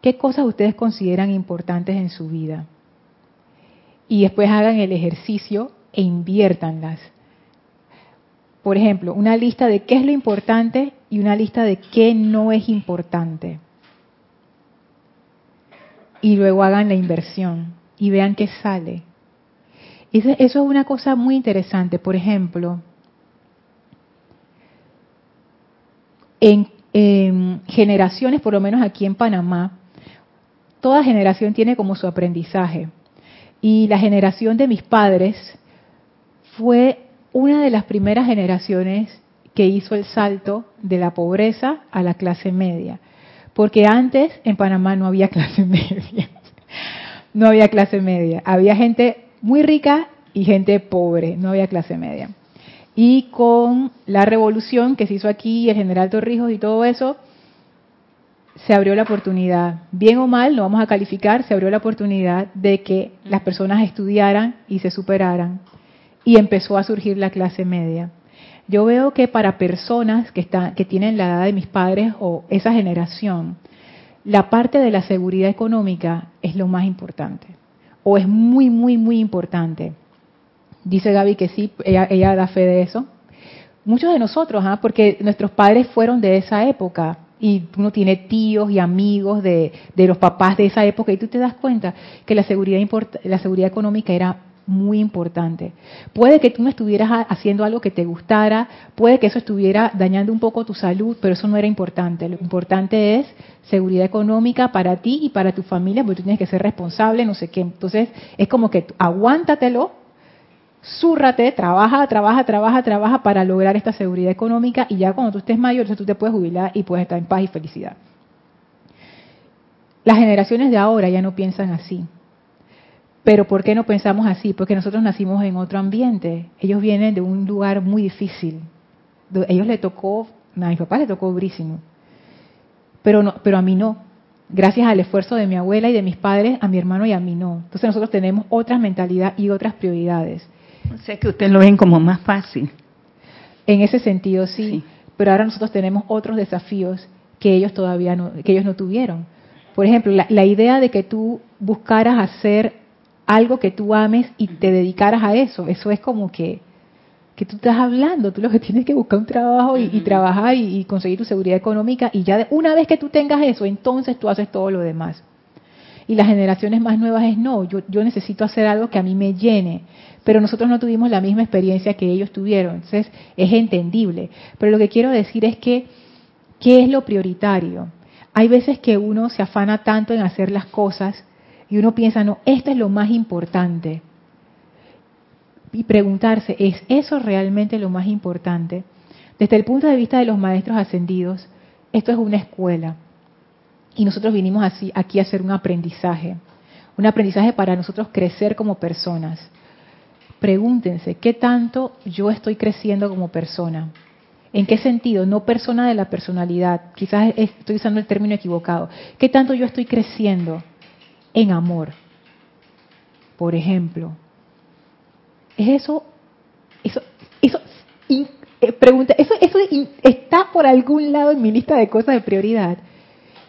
qué cosas ustedes consideran importantes en su vida. Y después hagan el ejercicio e inviértanlas. Por ejemplo, una lista de qué es lo importante y una lista de qué no es importante y luego hagan la inversión. y vean qué sale. Eso es una cosa muy interesante. Por ejemplo, en, generaciones, por lo menos aquí en Panamá, toda generación tiene como su aprendizaje. Y la generación de mis padres fue una de las primeras generaciones que hizo el salto de la pobreza a la clase media. Porque antes en Panamá no había clase media. No había clase media. Había gente muy rica y gente pobre. No había clase media. Y con la revolución que se hizo aquí, el general Torrijos y todo eso, se abrió la oportunidad, bien o mal, lo vamos a calificar, se abrió la oportunidad de que las personas estudiaran y se superaran. Y empezó a surgir la clase media. Yo veo que para personas que, están, que tienen la edad de mis padres o esa generación, la parte de la seguridad económica es lo más importante. O es muy, muy, muy importante. Dice Gaby que sí, ella, da fe de eso. Muchos de nosotros, ¿ah? porque nuestros padres fueron de esa época y uno tiene tíos y amigos de, los papás de esa época y tú te das cuenta que la seguridad, la seguridad económica era muy importante. Puede que tú no estuvieras haciendo algo que te gustara, puede que eso estuviera dañando un poco tu salud, pero eso no era importante. Lo importante es seguridad económica para ti y para tu familia, porque tú tienes que ser responsable, no sé qué. Entonces, es como que aguántatelo Súrrate, trabaja, trabaja, trabaja, trabaja para lograr esta seguridad económica y ya cuando tú estés mayor, tú te puedes jubilar y puedes estar en paz y felicidad. Las generaciones de ahora ya no piensan así. Pero ¿por qué no pensamos así? Porque nosotros nacimos en otro ambiente. Ellos vienen de un lugar muy difícil. Ellos le tocó, a mi papá le tocó durísimo. Pero, no, pero a mí no. Gracias al esfuerzo de mi abuela y de mis padres, a mi hermano y a mí no. Entonces nosotros tenemos otra mentalidad y otras prioridades. O sea que usted lo ven como más fácil. En ese sentido sí, pero ahora nosotros tenemos otros desafíos que ellos todavía no, que ellos no tuvieron. Por ejemplo, la, la idea de que tú buscaras hacer algo que tú ames y te dedicaras a eso, eso es como que que tú estás hablando, tú lo que tienes que buscar un trabajo y, trabajar y, y, conseguir tu seguridad económica y ya una vez que tú tengas eso, entonces tú haces todo lo demás. Y las generaciones más nuevas es no, yo, yo necesito hacer algo que a mí me llene, pero nosotros no tuvimos la misma experiencia que ellos tuvieron, entonces es entendible. Pero lo que quiero decir es que, ¿qué es lo prioritario? Hay veces que uno se afana tanto en hacer las cosas y uno piensa, no, esto es lo más importante. Y preguntarse, ¿es eso realmente lo más importante? Desde el punto de vista de los maestros ascendidos, esto es una escuela. Y nosotros vinimos así, aquí a hacer un aprendizaje. Un aprendizaje para nosotros crecer como personas pregúntense, ¿qué tanto yo estoy creciendo como persona? ¿En qué sentido? No persona de la personalidad, quizás estoy usando el término equivocado. ¿Qué tanto yo estoy creciendo en amor? Por ejemplo, ¿es eso, eso, eso, eh, pregunta, eso, eso está por algún lado en mi lista de cosas de prioridad?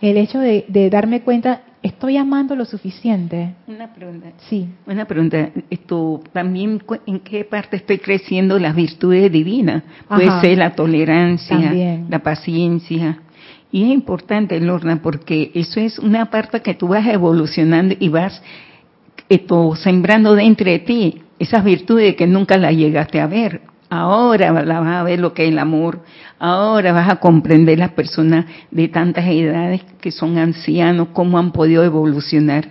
El hecho de, de darme cuenta, ¿Estoy amando lo suficiente? Una pregunta. Sí. Una pregunta. Esto, también, ¿en qué parte estoy creciendo las virtudes divinas? Puede ser la tolerancia, la paciencia. Y es importante, Lorna, porque eso es una parte que tú vas evolucionando y vas esto, sembrando dentro de ti esas virtudes que nunca las llegaste a ver. Ahora la vas a ver lo que es el amor. Ahora vas a comprender las personas de tantas edades que son ancianos, cómo han podido evolucionar.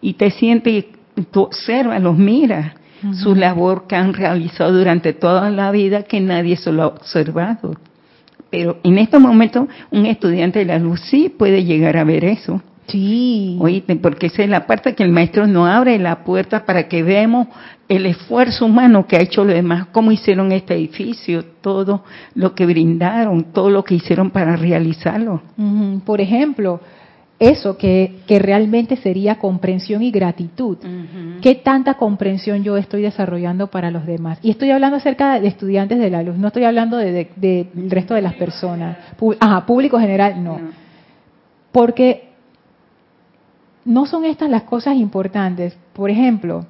Y te sientes, tú observas, los miras, su labor que han realizado durante toda la vida que nadie se lo ha observado. Pero en este momento un estudiante de la luz sí puede llegar a ver eso. Sí. Oíste, porque esa es la parte que el maestro no abre la puerta para que veamos el esfuerzo humano que ha hecho los demás, cómo hicieron este edificio, todo lo que brindaron, todo lo que hicieron para realizarlo. Por ejemplo, eso que, que, realmente sería comprensión y gratitud. ¿Qué tanta comprensión yo estoy desarrollando para los demás? Y estoy hablando acerca de estudiantes de la luz, no estoy hablando del de, resto de las personas. Ajá, público general, no. Porque no son estas las cosas importantes. Por ejemplo,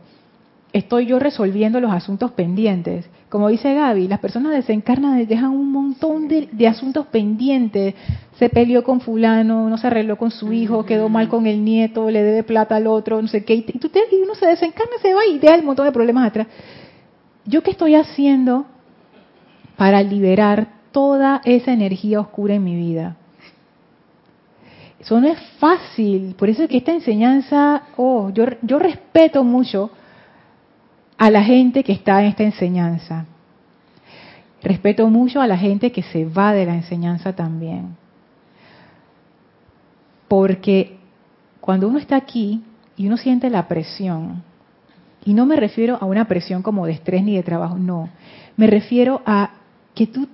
estoy yo resolviendo los asuntos pendientes. Como dice Gaby, las personas desencarnan y dejan un montón de, asuntos pendientes. Se peleó con fulano, no se arregló con su hijo, quedó mal con el nieto, le debe plata al otro, no sé qué. Y, tú y uno se desencarna, se va y deja un montón de problemas atrás. ¿Yo qué estoy haciendo para liberar toda esa energía oscura en mi vida? Eso no es fácil. Por eso es que esta enseñanza, oh, yo, yo respeto mucho a la gente que está en esta enseñanza. Respeto mucho a la gente que se va de la enseñanza también. Porque cuando uno está aquí y uno siente la presión, y no me refiero a una presión como de estrés ni de trabajo, no, me refiero a que tú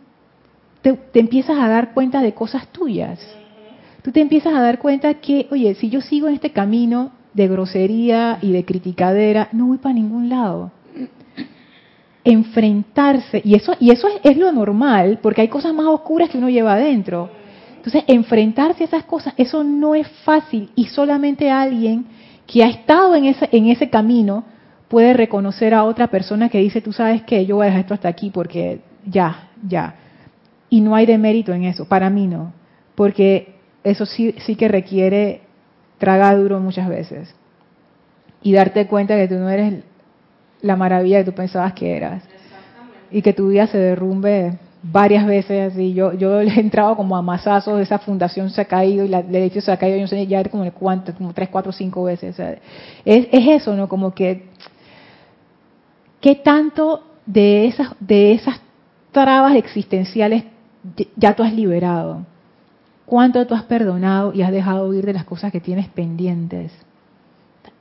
te, empiezas a dar cuenta de cosas tuyas. Tú te empiezas a dar cuenta que, oye, si yo sigo en este camino de grosería y de criticadera, no voy para ningún lado. Enfrentarse, y eso, y eso es, lo normal, porque hay cosas más oscuras que uno lleva adentro. Entonces, enfrentarse a esas cosas, eso no es fácil y solamente alguien que ha estado en ese, en ese camino puede reconocer a otra persona que dice, tú sabes que yo voy a dejar esto hasta aquí porque ya, ya. Y no hay demérito en eso, para mí no, porque eso sí, sí que requiere tragar duro muchas veces. Y darte cuenta que tú no eres la maravilla que tú pensabas que eras. Y que tu vida se derrumbe varias veces así. Yo yo he entrado como a masazos esa fundación se ha caído y la, el edificio se ha caído yo no sé ya como cuánto como tres cuatro cinco veces es, es eso no como que qué tanto de esas de esas trabas existenciales ya tú has liberado cuánto tú has perdonado y has dejado huir de las cosas que tienes pendientes.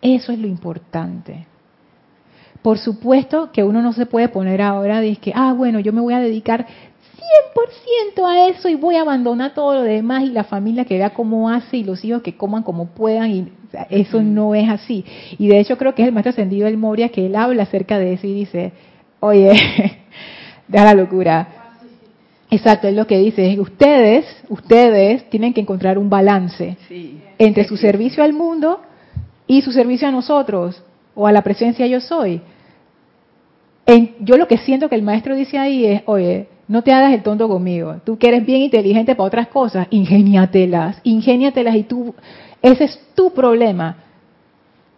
Eso es lo importante. Por supuesto que uno no se puede poner ahora de que, ah, bueno, yo me voy a dedicar 100% a eso y voy a abandonar todo lo demás y la familia que vea cómo hace y los hijos que coman como puedan y eso no es así. Y de hecho creo que es el maestro ascendido del Moria que él habla acerca de eso y dice, oye, deja la locura, Exacto, es lo que dice, es ustedes, ustedes tienen que encontrar un balance entre su servicio al mundo y su servicio a nosotros o a la presencia yo soy. yo lo que siento que el maestro dice ahí es, oye, no te hagas el tonto conmigo. Tú que eres bien inteligente para otras cosas, ingéniatelas, ingéniatelas y tú, ese es tu problema.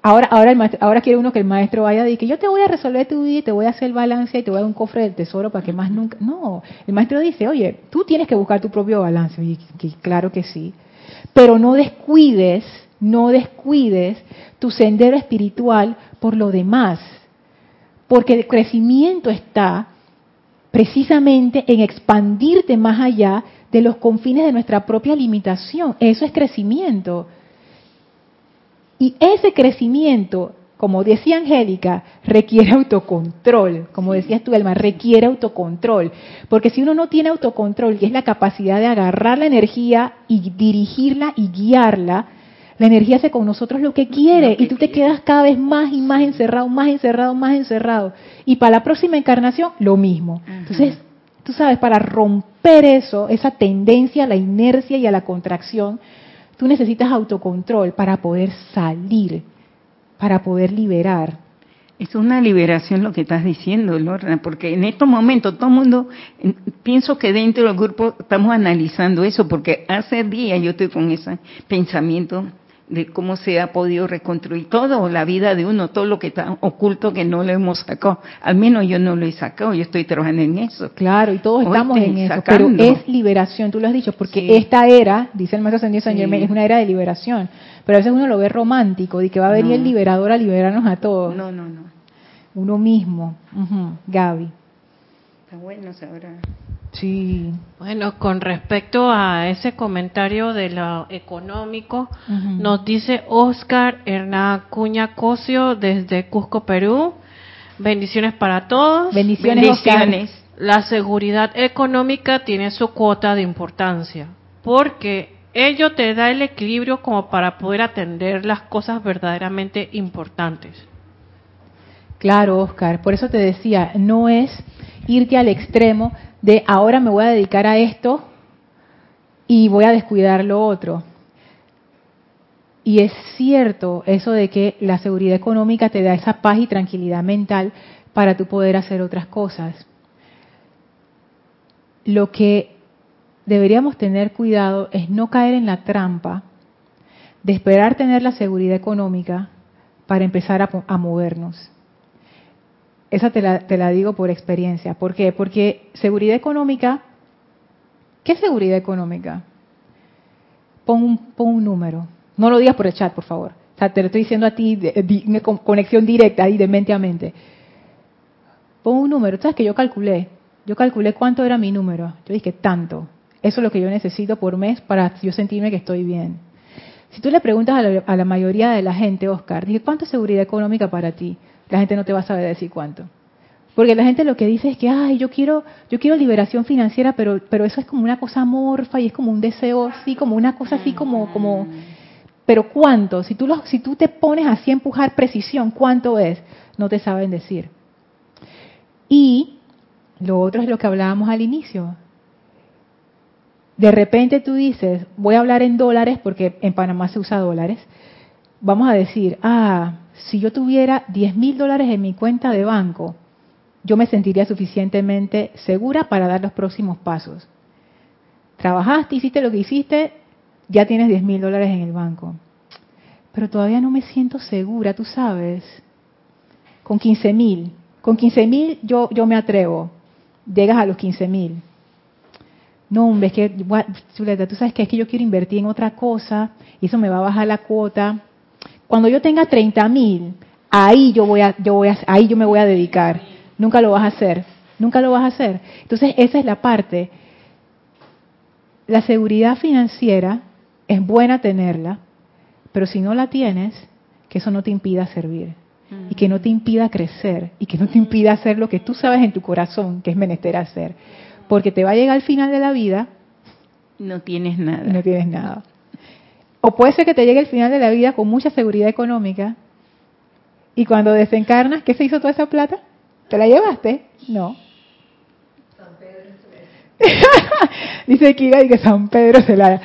Ahora, ahora, el ahora quiere uno que el maestro vaya y que yo te voy a resolver tu vida y te voy a hacer balance y te voy a dar un cofre del tesoro para que más nunca. No, el maestro dice, oye, tú tienes que buscar tu propio balance. Y claro que sí. Pero no descuides, no descuides tu sendero espiritual por lo demás. Porque el crecimiento está precisamente en expandirte más allá de los confines de nuestra propia limitación. Eso es crecimiento. Y ese crecimiento, como decía Angélica, requiere autocontrol, como decías tú, Elma, requiere autocontrol. Porque si uno no tiene autocontrol, que es la capacidad de agarrar la energía y dirigirla y guiarla, la energía hace con nosotros lo que quiere y tú te quedas cada vez más y más encerrado, más encerrado, más encerrado. Y para la próxima encarnación, lo mismo. Entonces, tú sabes, para romper eso, esa tendencia a la inercia y a la contracción, Tú necesitas autocontrol para poder salir, para poder liberar. Es una liberación lo que estás diciendo, Lorna, porque en estos momentos todo el mundo, pienso que dentro del grupo estamos analizando eso, porque hace días yo estoy con ese pensamiento de cómo se ha podido reconstruir todo, la vida de uno, todo lo que está oculto que no lo hemos sacado. Al menos yo no lo he sacado, yo estoy trabajando en eso. Claro, y todos estamos en eso, pero es liberación, tú lo has dicho, porque esta era, dice el maestro Ascendido San Germain, es una era de liberación. Pero a veces uno lo ve romántico, de que va a venir el liberador a liberarnos a todos. No, no, no. Uno mismo. Gaby. Está bueno sabrá. Sí. Bueno, con respecto a ese comentario de lo económico, nos dice Oscar Hernán Cuña Cosio desde Cusco, Perú. Bendiciones para todos. Bendiciones, Bendiciones. La seguridad económica tiene su cuota de importancia, porque ello te da el equilibrio como para poder atender las cosas verdaderamente importantes. Claro, Oscar, por eso te decía, no es irte al extremo de ahora me voy a dedicar a esto y voy a descuidar lo otro. Y es cierto eso de que la seguridad económica te da esa paz y tranquilidad mental para tú poder hacer otras cosas. Lo que deberíamos tener cuidado es no caer en la trampa de esperar tener la seguridad económica para empezar a, movernos. Esa te la, te la, digo por experiencia. ¿Por qué? Porque seguridad económica, ¿qué seguridad económica? Pon un, pon un número. No lo digas por el chat, por favor. O sea, te lo estoy diciendo a ti, de, conexión directa, ahí de mente a mente. Pon un número. ¿Sabes que yo calculé? Yo calculé cuánto era mi número. Yo dije, tanto. Eso es lo que yo necesito por mes para yo sentirme que estoy bien. Si tú le preguntas a la, mayoría de la gente, Oscar, dije, ¿cuánto es seguridad económica para ti? La gente no te va a saber decir cuánto. Porque la gente lo que dice es que, ay, yo quiero, yo quiero liberación financiera, pero, pero eso es como una cosa amorfa y es como un deseo así, como una cosa así como, como, pero ¿cuánto? Si tú, lo, si tú te pones así a empujar precisión, ¿cuánto es? No te saben decir. Y lo otro es lo que hablábamos al inicio. De repente tú dices, voy a hablar en dólares porque en Panamá se usa dólares. Vamos a decir, ah, si yo tuviera 10 mil dólares en mi cuenta de banco, yo me sentiría suficientemente segura para dar los próximos pasos. Trabajaste, hiciste lo que hiciste, ya tienes 10 mil dólares en el banco. Pero todavía no me siento segura, tú sabes. Con 15 mil. Con 15 mil yo, yo me atrevo. Llegas a los 15 mil. No, hombre, es que, tú sabes que es que yo quiero invertir en otra cosa y eso me va a bajar la cuota. Cuando yo tenga 30 mil, ahí yo voy a, yo voy a, ahí yo me voy a dedicar. Nunca lo vas a hacer, nunca lo vas a hacer. Entonces esa es la parte. La seguridad financiera es buena tenerla, pero si no la tienes, que eso no te impida servir y que no te impida crecer y que no te impida hacer lo que tú sabes en tu corazón que es menester hacer porque te va a llegar al final de la vida. No tienes nada. No tienes nada. O puede ser que te llegue al final de la vida con mucha seguridad económica y cuando desencarnas, ¿qué se hizo toda esa plata? ¿Te la llevaste? No. San Pedro Dice Kira y que San Pedro se la,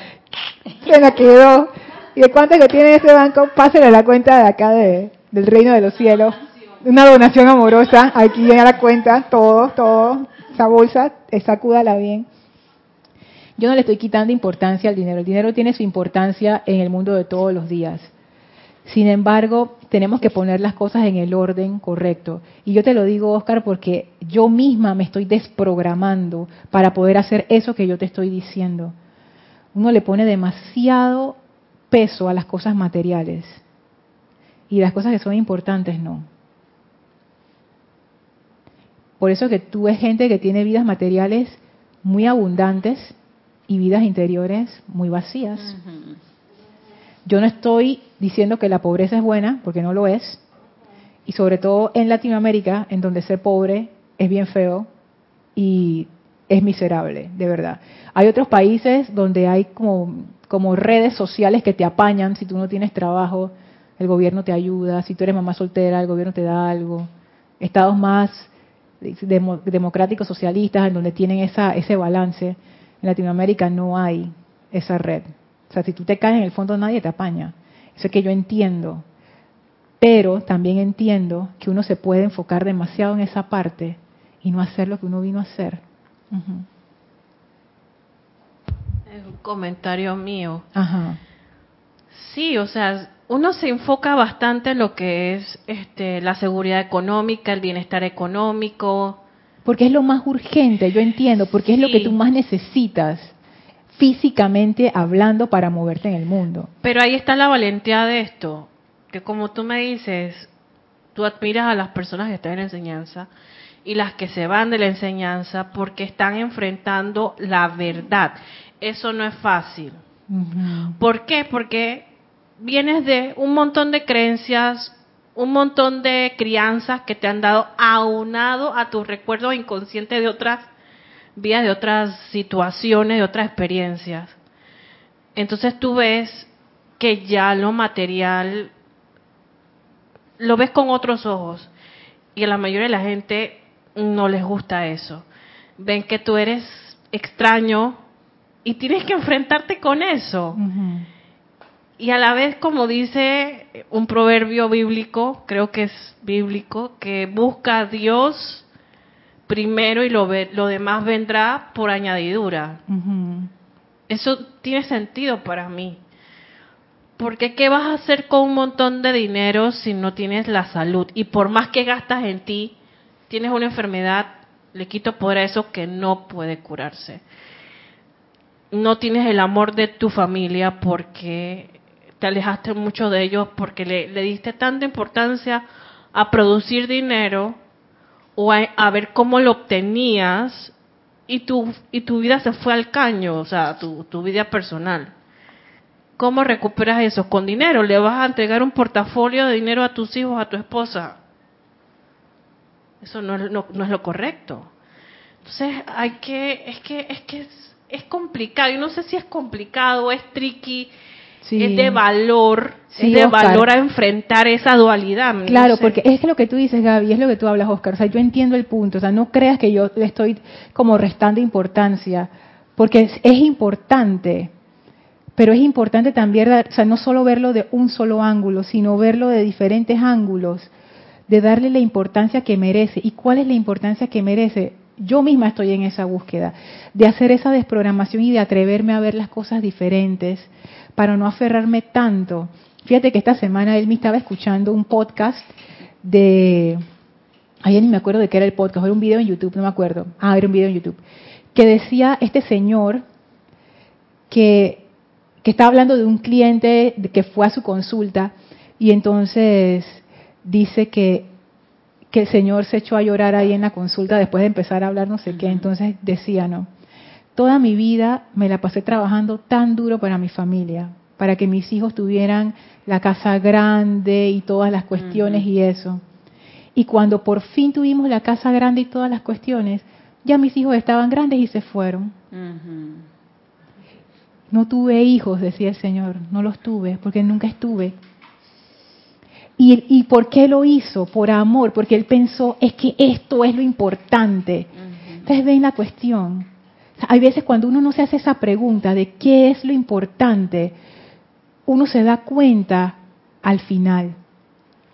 se la quedó. ¿Y de cuánto que tiene ese banco? Pásale a la cuenta de acá de, del reino de los cielos. Una donación amorosa. Aquí a la cuenta, todo, todo esa bolsa, sacúdala bien. Yo no le estoy quitando importancia al dinero. El dinero tiene su importancia en el mundo de todos los días. Sin embargo, tenemos que poner las cosas en el orden correcto. Y yo te lo digo, Oscar, porque yo misma me estoy desprogramando para poder hacer eso que yo te estoy diciendo. Uno le pone demasiado peso a las cosas materiales. Y las cosas que son importantes no. Por eso que tú ves gente que tiene vidas materiales muy abundantes y vidas interiores muy vacías. Yo no estoy diciendo que la pobreza es buena, porque no lo es. Y sobre todo en Latinoamérica, en donde ser pobre es bien feo y es miserable, de verdad. Hay otros países donde hay como, como redes sociales que te apañan si tú no tienes trabajo, el gobierno te ayuda, si tú eres mamá soltera, el gobierno te da algo. Estados más democráticos socialistas en donde tienen esa, ese balance. En Latinoamérica no hay esa red. O sea, si tú te caes en el fondo nadie te apaña. Eso es que yo entiendo. Pero también entiendo que uno se puede enfocar demasiado en esa parte y no hacer lo que uno vino a hacer. Es un comentario mío. Ajá. Sí, o sea, uno se enfoca bastante en lo que es este, la seguridad económica, el bienestar económico. Porque es lo más urgente, yo entiendo, porque es lo que tú más necesitas físicamente hablando para moverte en el mundo. Pero ahí está la valentía de esto, que como tú me dices, tú admiras a las personas que están en la enseñanza y las que se van de la enseñanza porque están enfrentando la verdad. Eso no es fácil. ¿Por qué? Porque vienes de un montón de creencias, un montón de crianzas que te han dado aunado a tus recuerdos inconscientes de otras vías, de otras situaciones, de otras experiencias. Entonces tú ves que ya lo material lo ves con otros ojos y a la mayoría de la gente no les gusta eso. Ven que tú eres extraño y tienes que enfrentarte con eso. Y a la vez, como dice un proverbio bíblico, creo que es bíblico, que busca a Dios primero y lo, lo demás vendrá por añadidura. Eso tiene sentido para mí. Porque ¿qué vas a hacer con un montón de dinero si no tienes la salud? Y por más que gastas en ti, tienes una enfermedad, le quito poder a eso que no puede curarse. No tienes el amor de tu familia porque te alejaste mucho de ellos, porque le, diste tanta importancia a producir dinero o a, ver cómo lo obtenías y tu, y tu vida se fue al caño, o sea, tu, tu vida personal. ¿Cómo recuperas eso? Con dinero. Le vas a entregar un portafolio de dinero a tus hijos, a tu esposa. Eso no es, no, es lo correcto. Entonces hay que, es que, es que es, complicado. Yo no sé si es complicado, es tricky, es de valor, es de valor a enfrentar esa dualidad. Claro, porque es lo que tú dices, Gaby, es lo que tú hablas, Oscar. O sea, yo entiendo el punto. O sea, no creas que yo le estoy como restando importancia, porque es, es importante pero es importante también, o sea, no solo verlo de un solo ángulo, sino verlo de diferentes ángulos, de darle la importancia que merece. ¿Y cuál es la importancia que merece? Yo misma estoy en esa búsqueda, de hacer esa desprogramación y de atreverme a ver las cosas diferentes, para no aferrarme tanto. Fíjate que esta semana él me estaba escuchando un podcast de, ayer ni me acuerdo de qué era el podcast, era un video en YouTube, no me acuerdo. Ah, era un video en YouTube. Que decía este señor que que está hablando de un cliente que fue a su consulta y entonces dice que, que el Señor se echó a llorar ahí en la consulta después de empezar a hablar no sé qué. Entonces decía, no, toda mi vida me la pasé trabajando tan duro para mi familia, para que mis hijos tuvieran la casa grande y todas las cuestiones y eso. Y cuando por fin tuvimos la casa grande y todas las cuestiones, ya mis hijos estaban grandes y se fueron. No tuve hijos, decía el Señor, no los tuve porque nunca estuve. ¿Y, ¿Y por qué lo hizo? Por amor, porque él pensó, es que esto es lo importante. Entonces ven la cuestión. Hay veces cuando uno no se hace esa pregunta de qué es lo importante, uno se da cuenta al final.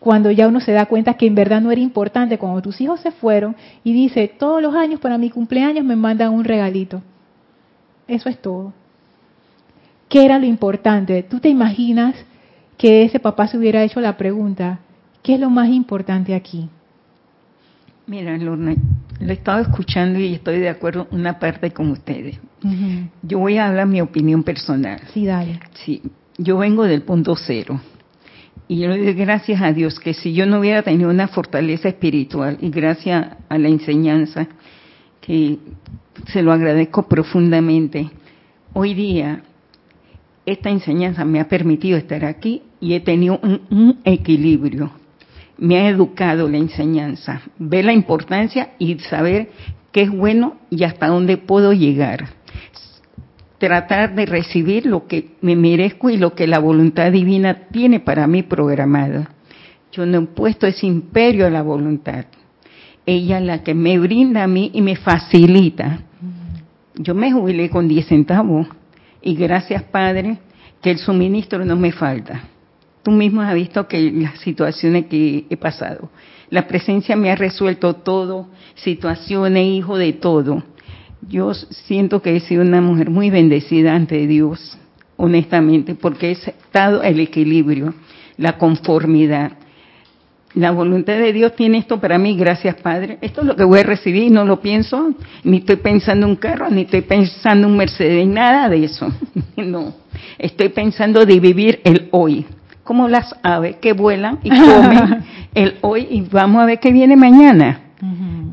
Cuando ya uno se da cuenta que en verdad no era importante, cuando tus hijos se fueron y dice, todos los años para mi cumpleaños me mandan un regalito. Eso es todo. ¿Qué era lo importante? ¿Tú te imaginas que ese papá se hubiera hecho la pregunta, ¿qué es lo más importante aquí? Mira, Lorna, lo he estado escuchando y estoy de acuerdo una parte con ustedes. Yo voy a hablar mi opinión personal. Sí, dale. Sí, yo vengo del punto cero. Y yo le doy gracias a Dios que si yo no hubiera tenido una fortaleza espiritual y gracias a la enseñanza, que se lo agradezco profundamente, hoy día esta enseñanza me ha permitido estar aquí y he tenido un, equilibrio. Me ha educado la enseñanza, ver la importancia y saber qué es bueno y hasta dónde puedo llegar. Tratar de recibir lo que me merezco y lo que la voluntad divina tiene para mí programado. Yo no he puesto ese imperio a la voluntad. Ella es la que me brinda a mí y me facilita. Yo me jubilé con 10 centavos y gracias, Padre, que el suministro no me falta. Tú mismo has visto que las situaciones que he pasado, la presencia me ha resuelto todo, situaciones, hijo de todo. Yo siento que he sido una mujer muy bendecida ante Dios, honestamente, porque he estado el equilibrio, la conformidad. La voluntad de Dios tiene esto para mí, gracias Padre. Esto es lo que voy a recibir, no lo pienso, ni estoy pensando en un carro, ni estoy pensando en un Mercedes, nada de eso. no, estoy pensando de vivir el hoy, como las aves que vuelan y comen el hoy y vamos a ver qué viene mañana.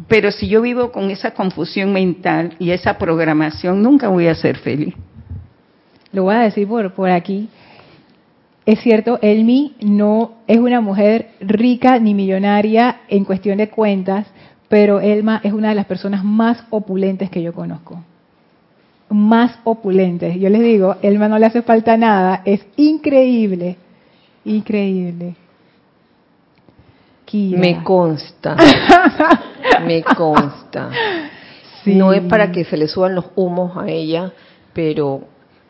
Pero si yo vivo con esa confusión mental y esa programación, nunca voy a ser feliz. Lo voy a decir por, por aquí es cierto, Elmi no es una mujer rica ni millonaria en cuestión de cuentas, pero Elma es una de las personas más opulentes que yo conozco. Más opulentes. Yo les digo, Elma no le hace falta nada, es increíble, increíble. Me consta, me consta. No es para que se le suban los humos a ella, pero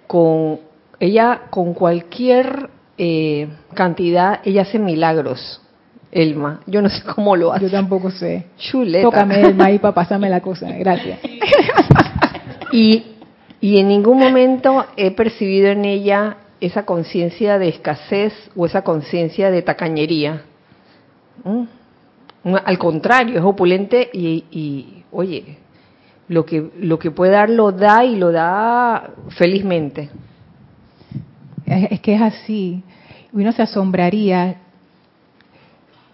con ella con cualquier eh, cantidad, ella hace milagros. Elma, yo no sé cómo lo hace. Yo tampoco sé. Chuleta. Tócame Elma ahí para pasarme la cosa. Gracias. Y, y en ningún momento he percibido en ella esa conciencia de escasez o esa conciencia de tacañería. ¿Mm? Al contrario, es opulente y, y, oye, lo que, lo que puede dar lo da y lo da felizmente. Es, es que es así. Uno se asombraría.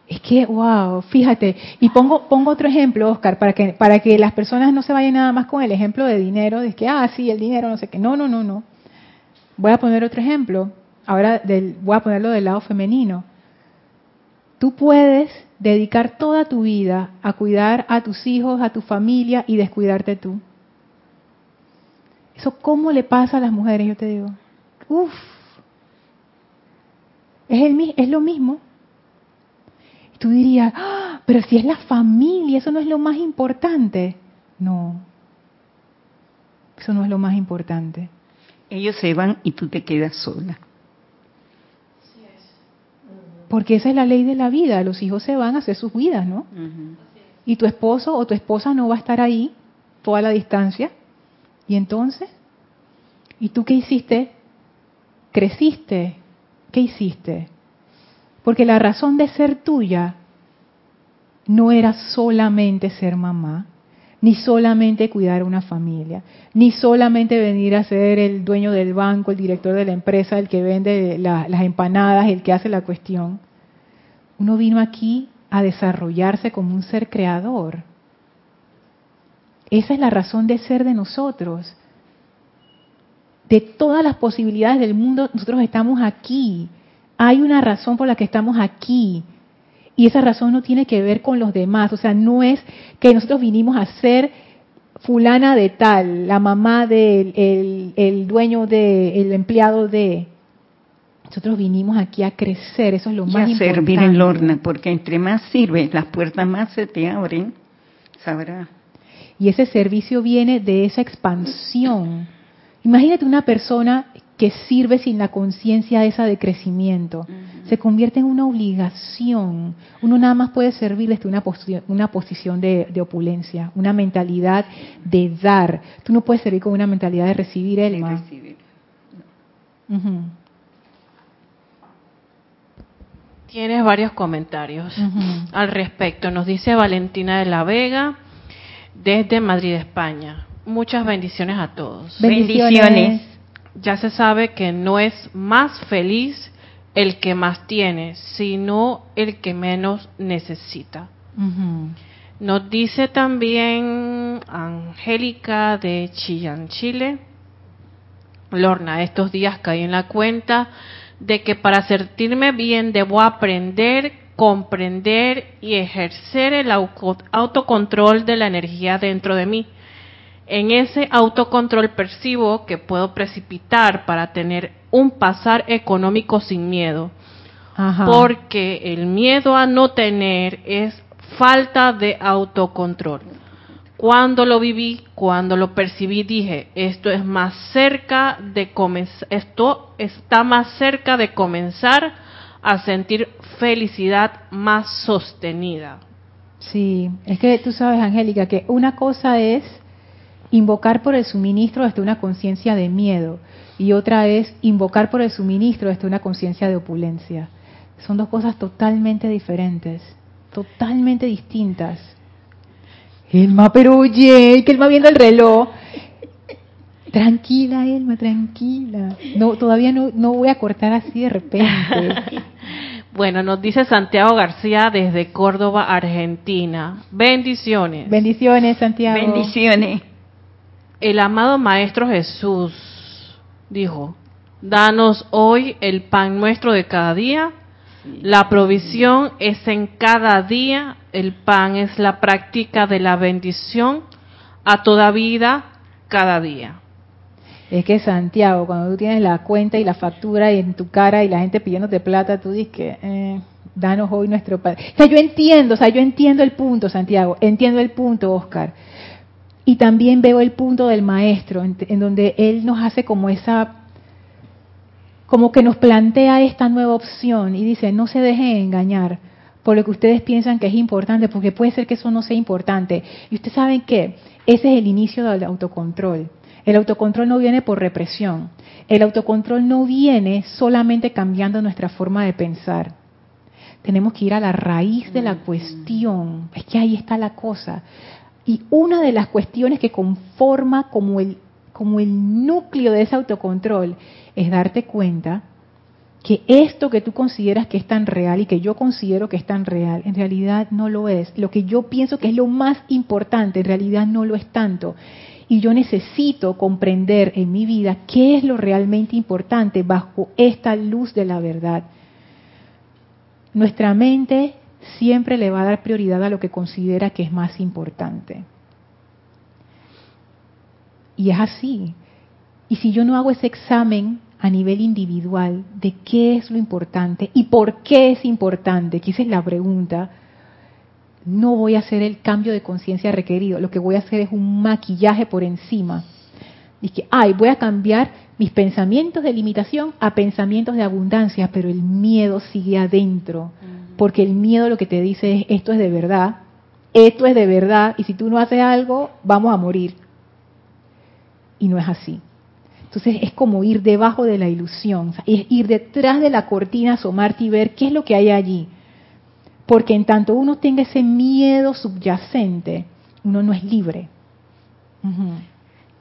Es que, wow, fíjate. Y pongo, pongo otro ejemplo, Oscar, para que, para que las personas no se vayan nada más con el ejemplo de dinero, de que, ah, sí, el dinero, no sé qué. No, no, no, no. Voy a poner otro ejemplo. Ahora del, voy a ponerlo del lado femenino. Tú puedes dedicar toda tu vida a cuidar a tus hijos, a tu familia y descuidarte tú. ¿Eso cómo le pasa a las mujeres? Yo te digo. Uf. Es, el, es lo mismo. Y tú dirías, "Ah, pero si es la familia, eso no es lo más importante. No. Eso no es lo más importante. Ellos se van y tú te quedas sola. Porque esa es la ley de la vida. Los hijos se van a hacer sus vidas, ¿no? Y tu esposo o tu esposa no va a estar ahí toda la distancia. ¿Y entonces? ¿Y tú qué hiciste? ¿Creciste? ¿Qué hiciste? Porque la razón de ser tuya no era solamente ser mamá, ni solamente cuidar una familia, ni solamente venir a ser el dueño del banco, el director de la empresa, el que vende la- las empanadas, el que hace la cuestión. Uno vino aquí a desarrollarse como un ser creador. Esa es la razón de ser de nosotros. De todas las posibilidades del mundo, nosotros estamos aquí. Hay una razón por la que estamos aquí. Y esa razón no tiene que ver con los demás. O sea, no es que nosotros vinimos a ser fulana de tal, la mamá del el, el dueño de, el empleado de. Nosotros vinimos aquí a crecer, eso es lo Y más a importante. servir en Lorna, porque entre más sirves, las puertas más se te abren. Sabrá. Y ese servicio viene de esa expansión. Imagínate una persona que sirve sin la conciencia esa de crecimiento. Se convierte en una obligación. Uno nada más puede servir desde una, posi- una posición de, de opulencia, una mentalidad de dar. Tú no puedes servir con una mentalidad de recibir, recibir. Ujú, Tienes varios comentarios al respecto. Nos dice Valentina de la Vega desde Madrid, España. Muchas bendiciones a todos. Bendiciones. Ya se sabe que no es más feliz el que más tiene, sino el que menos necesita. Nos dice también Angélica de Chillán, Chile. Lorna, estos días caí en la cuenta de que para sentirme bien debo aprender, comprender y ejercer el autocontrol de la energía dentro de mí. En ese autocontrol percibo que puedo precipitar para tener un pasar económico sin miedo Ajá. porque el miedo a no tener es falta de autocontrol. Cuando lo viví, cuando lo percibí, dije, esto es más cerca de comenzar, esto está más cerca de comenzar a sentir felicidad más sostenida. Sí, es que tú sabes, Angélica, que una cosa es invocar por el suministro desde una conciencia de miedo y otra es invocar por el suministro desde una conciencia de opulencia. Son dos cosas totalmente diferentes, totalmente distintas. Elma, pero oye, que Elma viendo el reloj. Tranquila, Elma, tranquila. No, todavía no, no voy a cortar así de repente. Bueno, nos dice Santiago García desde Córdoba, Argentina. Bendiciones. Bendiciones, Santiago. Bendiciones. El amado Maestro Jesús dijo, danos hoy el pan nuestro de cada día. La provisión es en cada día, el pan es la práctica de la bendición a toda vida, cada día. Es que Santiago, cuando tú tienes la cuenta y la factura y en tu cara y la gente pidiéndote plata, tú dices que eh, danos hoy nuestro pan. O sea, yo entiendo, o sea, yo entiendo el punto, Santiago, entiendo el punto, Oscar. Y también veo el punto del maestro, en, en donde él nos hace como esa como que nos plantea esta nueva opción y dice, no se dejen engañar por lo que ustedes piensan que es importante, porque puede ser que eso no sea importante. Y ustedes saben que ese es el inicio del autocontrol. El autocontrol no viene por represión. El autocontrol no viene solamente cambiando nuestra forma de pensar. Tenemos que ir a la raíz de la cuestión. Es que ahí está la cosa. Y una de las cuestiones que conforma como el, como el núcleo de ese autocontrol es darte cuenta que esto que tú consideras que es tan real y que yo considero que es tan real, en realidad no lo es. Lo que yo pienso que es lo más importante, en realidad no lo es tanto. Y yo necesito comprender en mi vida qué es lo realmente importante bajo esta luz de la verdad. Nuestra mente siempre le va a dar prioridad a lo que considera que es más importante. Y es así. Y si yo no hago ese examen a nivel individual de qué es lo importante y por qué es importante, que esa es la pregunta, no voy a hacer el cambio de conciencia requerido. Lo que voy a hacer es un maquillaje por encima. Y que, ay, voy a cambiar mis pensamientos de limitación a pensamientos de abundancia, pero el miedo sigue adentro. Porque el miedo lo que te dice es, esto es de verdad, esto es de verdad, y si tú no haces algo, vamos a morir. Y no es así. Entonces es como ir debajo de la ilusión, es ir detrás de la cortina, asomarte y ver qué es lo que hay allí. Porque en tanto uno tenga ese miedo subyacente, uno no es libre.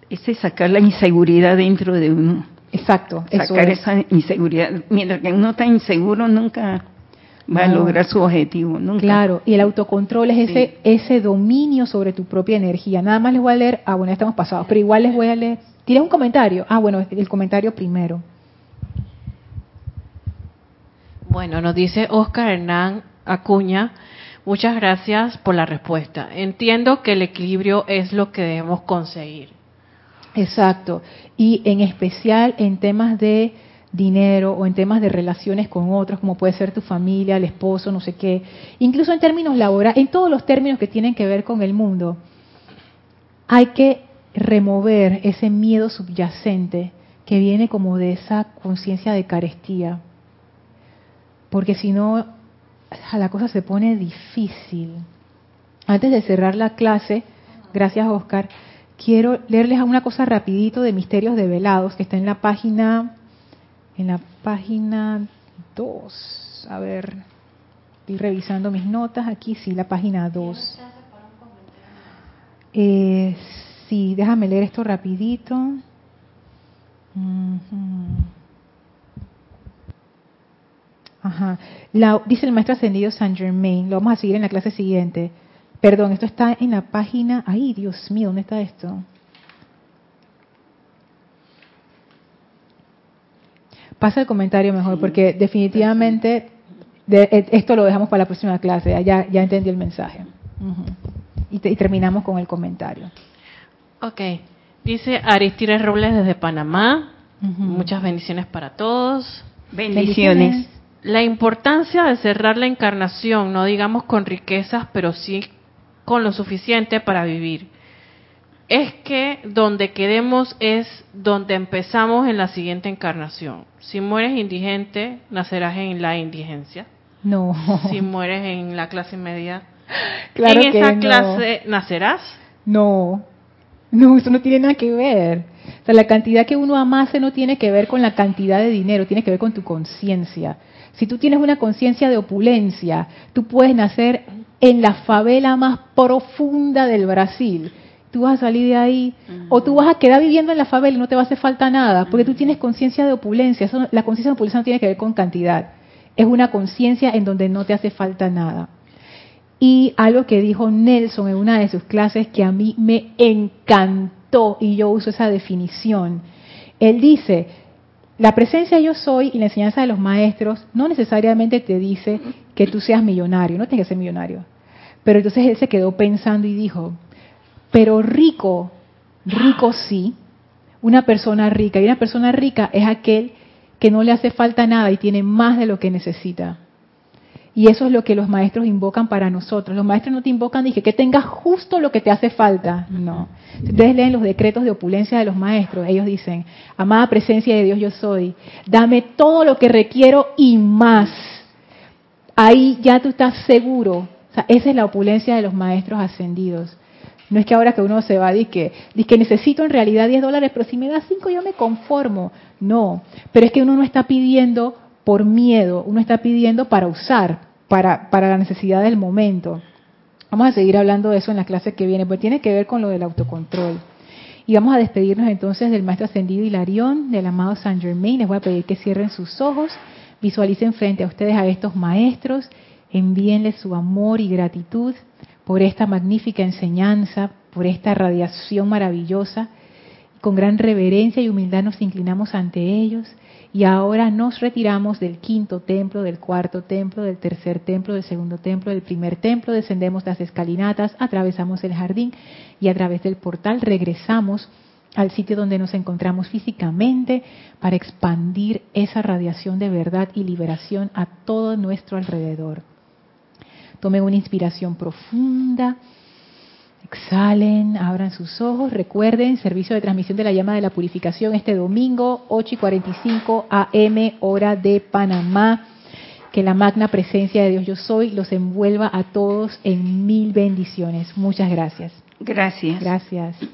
Ese sacar la inseguridad dentro de uno. Exacto. Sacar esa inseguridad. Mientras que uno está inseguro, nunca va a lograr su objetivo. Nunca. Claro, y el autocontrol es ese, ese dominio sobre tu propia energía. Nada más les voy a leer, ah, bueno, ya estamos pasados, pero igual les voy a leer ¿Tienes un comentario? Ah, bueno, el comentario primero. Bueno, nos dice Oscar Hernán Acuña, muchas gracias por la respuesta. Entiendo que el equilibrio es lo que debemos conseguir. Exacto. Y en especial en temas de dinero o en temas de relaciones con otros, como puede ser tu familia, el esposo, no sé qué. Incluso en términos laborales, en todos los términos que tienen que ver con el mundo. Hay que remover ese miedo subyacente que viene como de esa conciencia de carestía. Porque si no, la cosa se pone difícil. Antes de cerrar la clase, gracias Oscar, quiero leerles una cosa rapidito de Misterios Develados, que está en la página, en la página 2. A ver, estoy revisando mis notas aquí, sí, la página 2. Eh, Sí, déjame leer esto rapidito. Ajá. dice el maestro ascendido Saint Germain, lo vamos a seguir en la clase siguiente. Perdón, esto está en la página. Ay, Dios mío, ¿dónde está esto? Pasa el comentario mejor, porque definitivamente e, esto lo dejamos para la próxima clase. Ya, ya entendí el mensaje. y terminamos con el comentario. Ok. Dice Aristide Robles desde Panamá. Muchas bendiciones para todos. Bendiciones. La importancia de cerrar la encarnación, no digamos con riquezas, pero sí con lo suficiente para vivir. Es que donde quedemos es donde empezamos en la siguiente encarnación. Si mueres indigente, nacerás en la indigencia. No. Si mueres en la clase media, claro en esa clase nacerás. No. No, eso no tiene nada que ver. O sea, la cantidad que uno amase no tiene que ver con la cantidad de dinero, tiene que ver con tu conciencia. Si tú tienes una conciencia de opulencia, tú puedes nacer en la favela más profunda del Brasil. Tú vas a salir de ahí, o tú vas a quedar viviendo en la favela y no te va a hacer falta nada, porque tú tienes conciencia de opulencia. la conciencia de opulencia no tiene que ver con cantidad. Es una conciencia en donde no te hace falta nada. Y algo que dijo Nelson en una de sus clases que a mí me encantó y yo uso esa definición. Él dice, la presencia yo soy y la enseñanza de los maestros no necesariamente te dice que tú seas millonario, no tienes que ser millonario. Pero entonces él se quedó pensando y dijo, pero rico, rico sí, una persona rica. Y una persona rica es aquel que no le hace falta nada y tiene más de lo que necesita. Y eso es lo que los maestros invocan para nosotros. Los maestros no te invocan, dije, que tengas justo lo que te hace falta. No. Si ustedes leen los decretos de opulencia de los maestros, ellos dicen, amada presencia de Dios yo soy, dame todo lo que requiero y más. Ahí ya tú estás seguro. O sea, esa es la opulencia de los maestros ascendidos. No es que ahora que uno se va y que, que necesito en realidad 10 dólares, pero si me da 5 yo me conformo. No, pero es que uno no está pidiendo por miedo, uno está pidiendo para usar, para, para la necesidad del momento. Vamos a seguir hablando de eso en la clase que viene, porque tiene que ver con lo del autocontrol. Y vamos a despedirnos entonces del maestro ascendido Hilarión, del amado Saint Germain. Les voy a pedir que cierren sus ojos, visualicen frente a ustedes a estos maestros, envíenles su amor y gratitud por esta magnífica enseñanza, por esta radiación maravillosa. Con gran reverencia y humildad nos inclinamos ante ellos y ahora nos retiramos del quinto templo, del cuarto templo, del tercer templo, del segundo templo, del primer templo, descendemos las escalinatas, atravesamos el jardín y a través del portal regresamos al sitio donde nos encontramos físicamente para expandir esa radiación de verdad y liberación a todo nuestro alrededor. Tomen una inspiración profunda Exhalen, abran sus ojos. Recuerden, servicio de transmisión de la llama de la purificación este domingo, 8 y 45 AM, hora de Panamá. Que la magna presencia de Dios Yo Soy los envuelva a todos en mil bendiciones. Muchas gracias. Gracias. Gracias.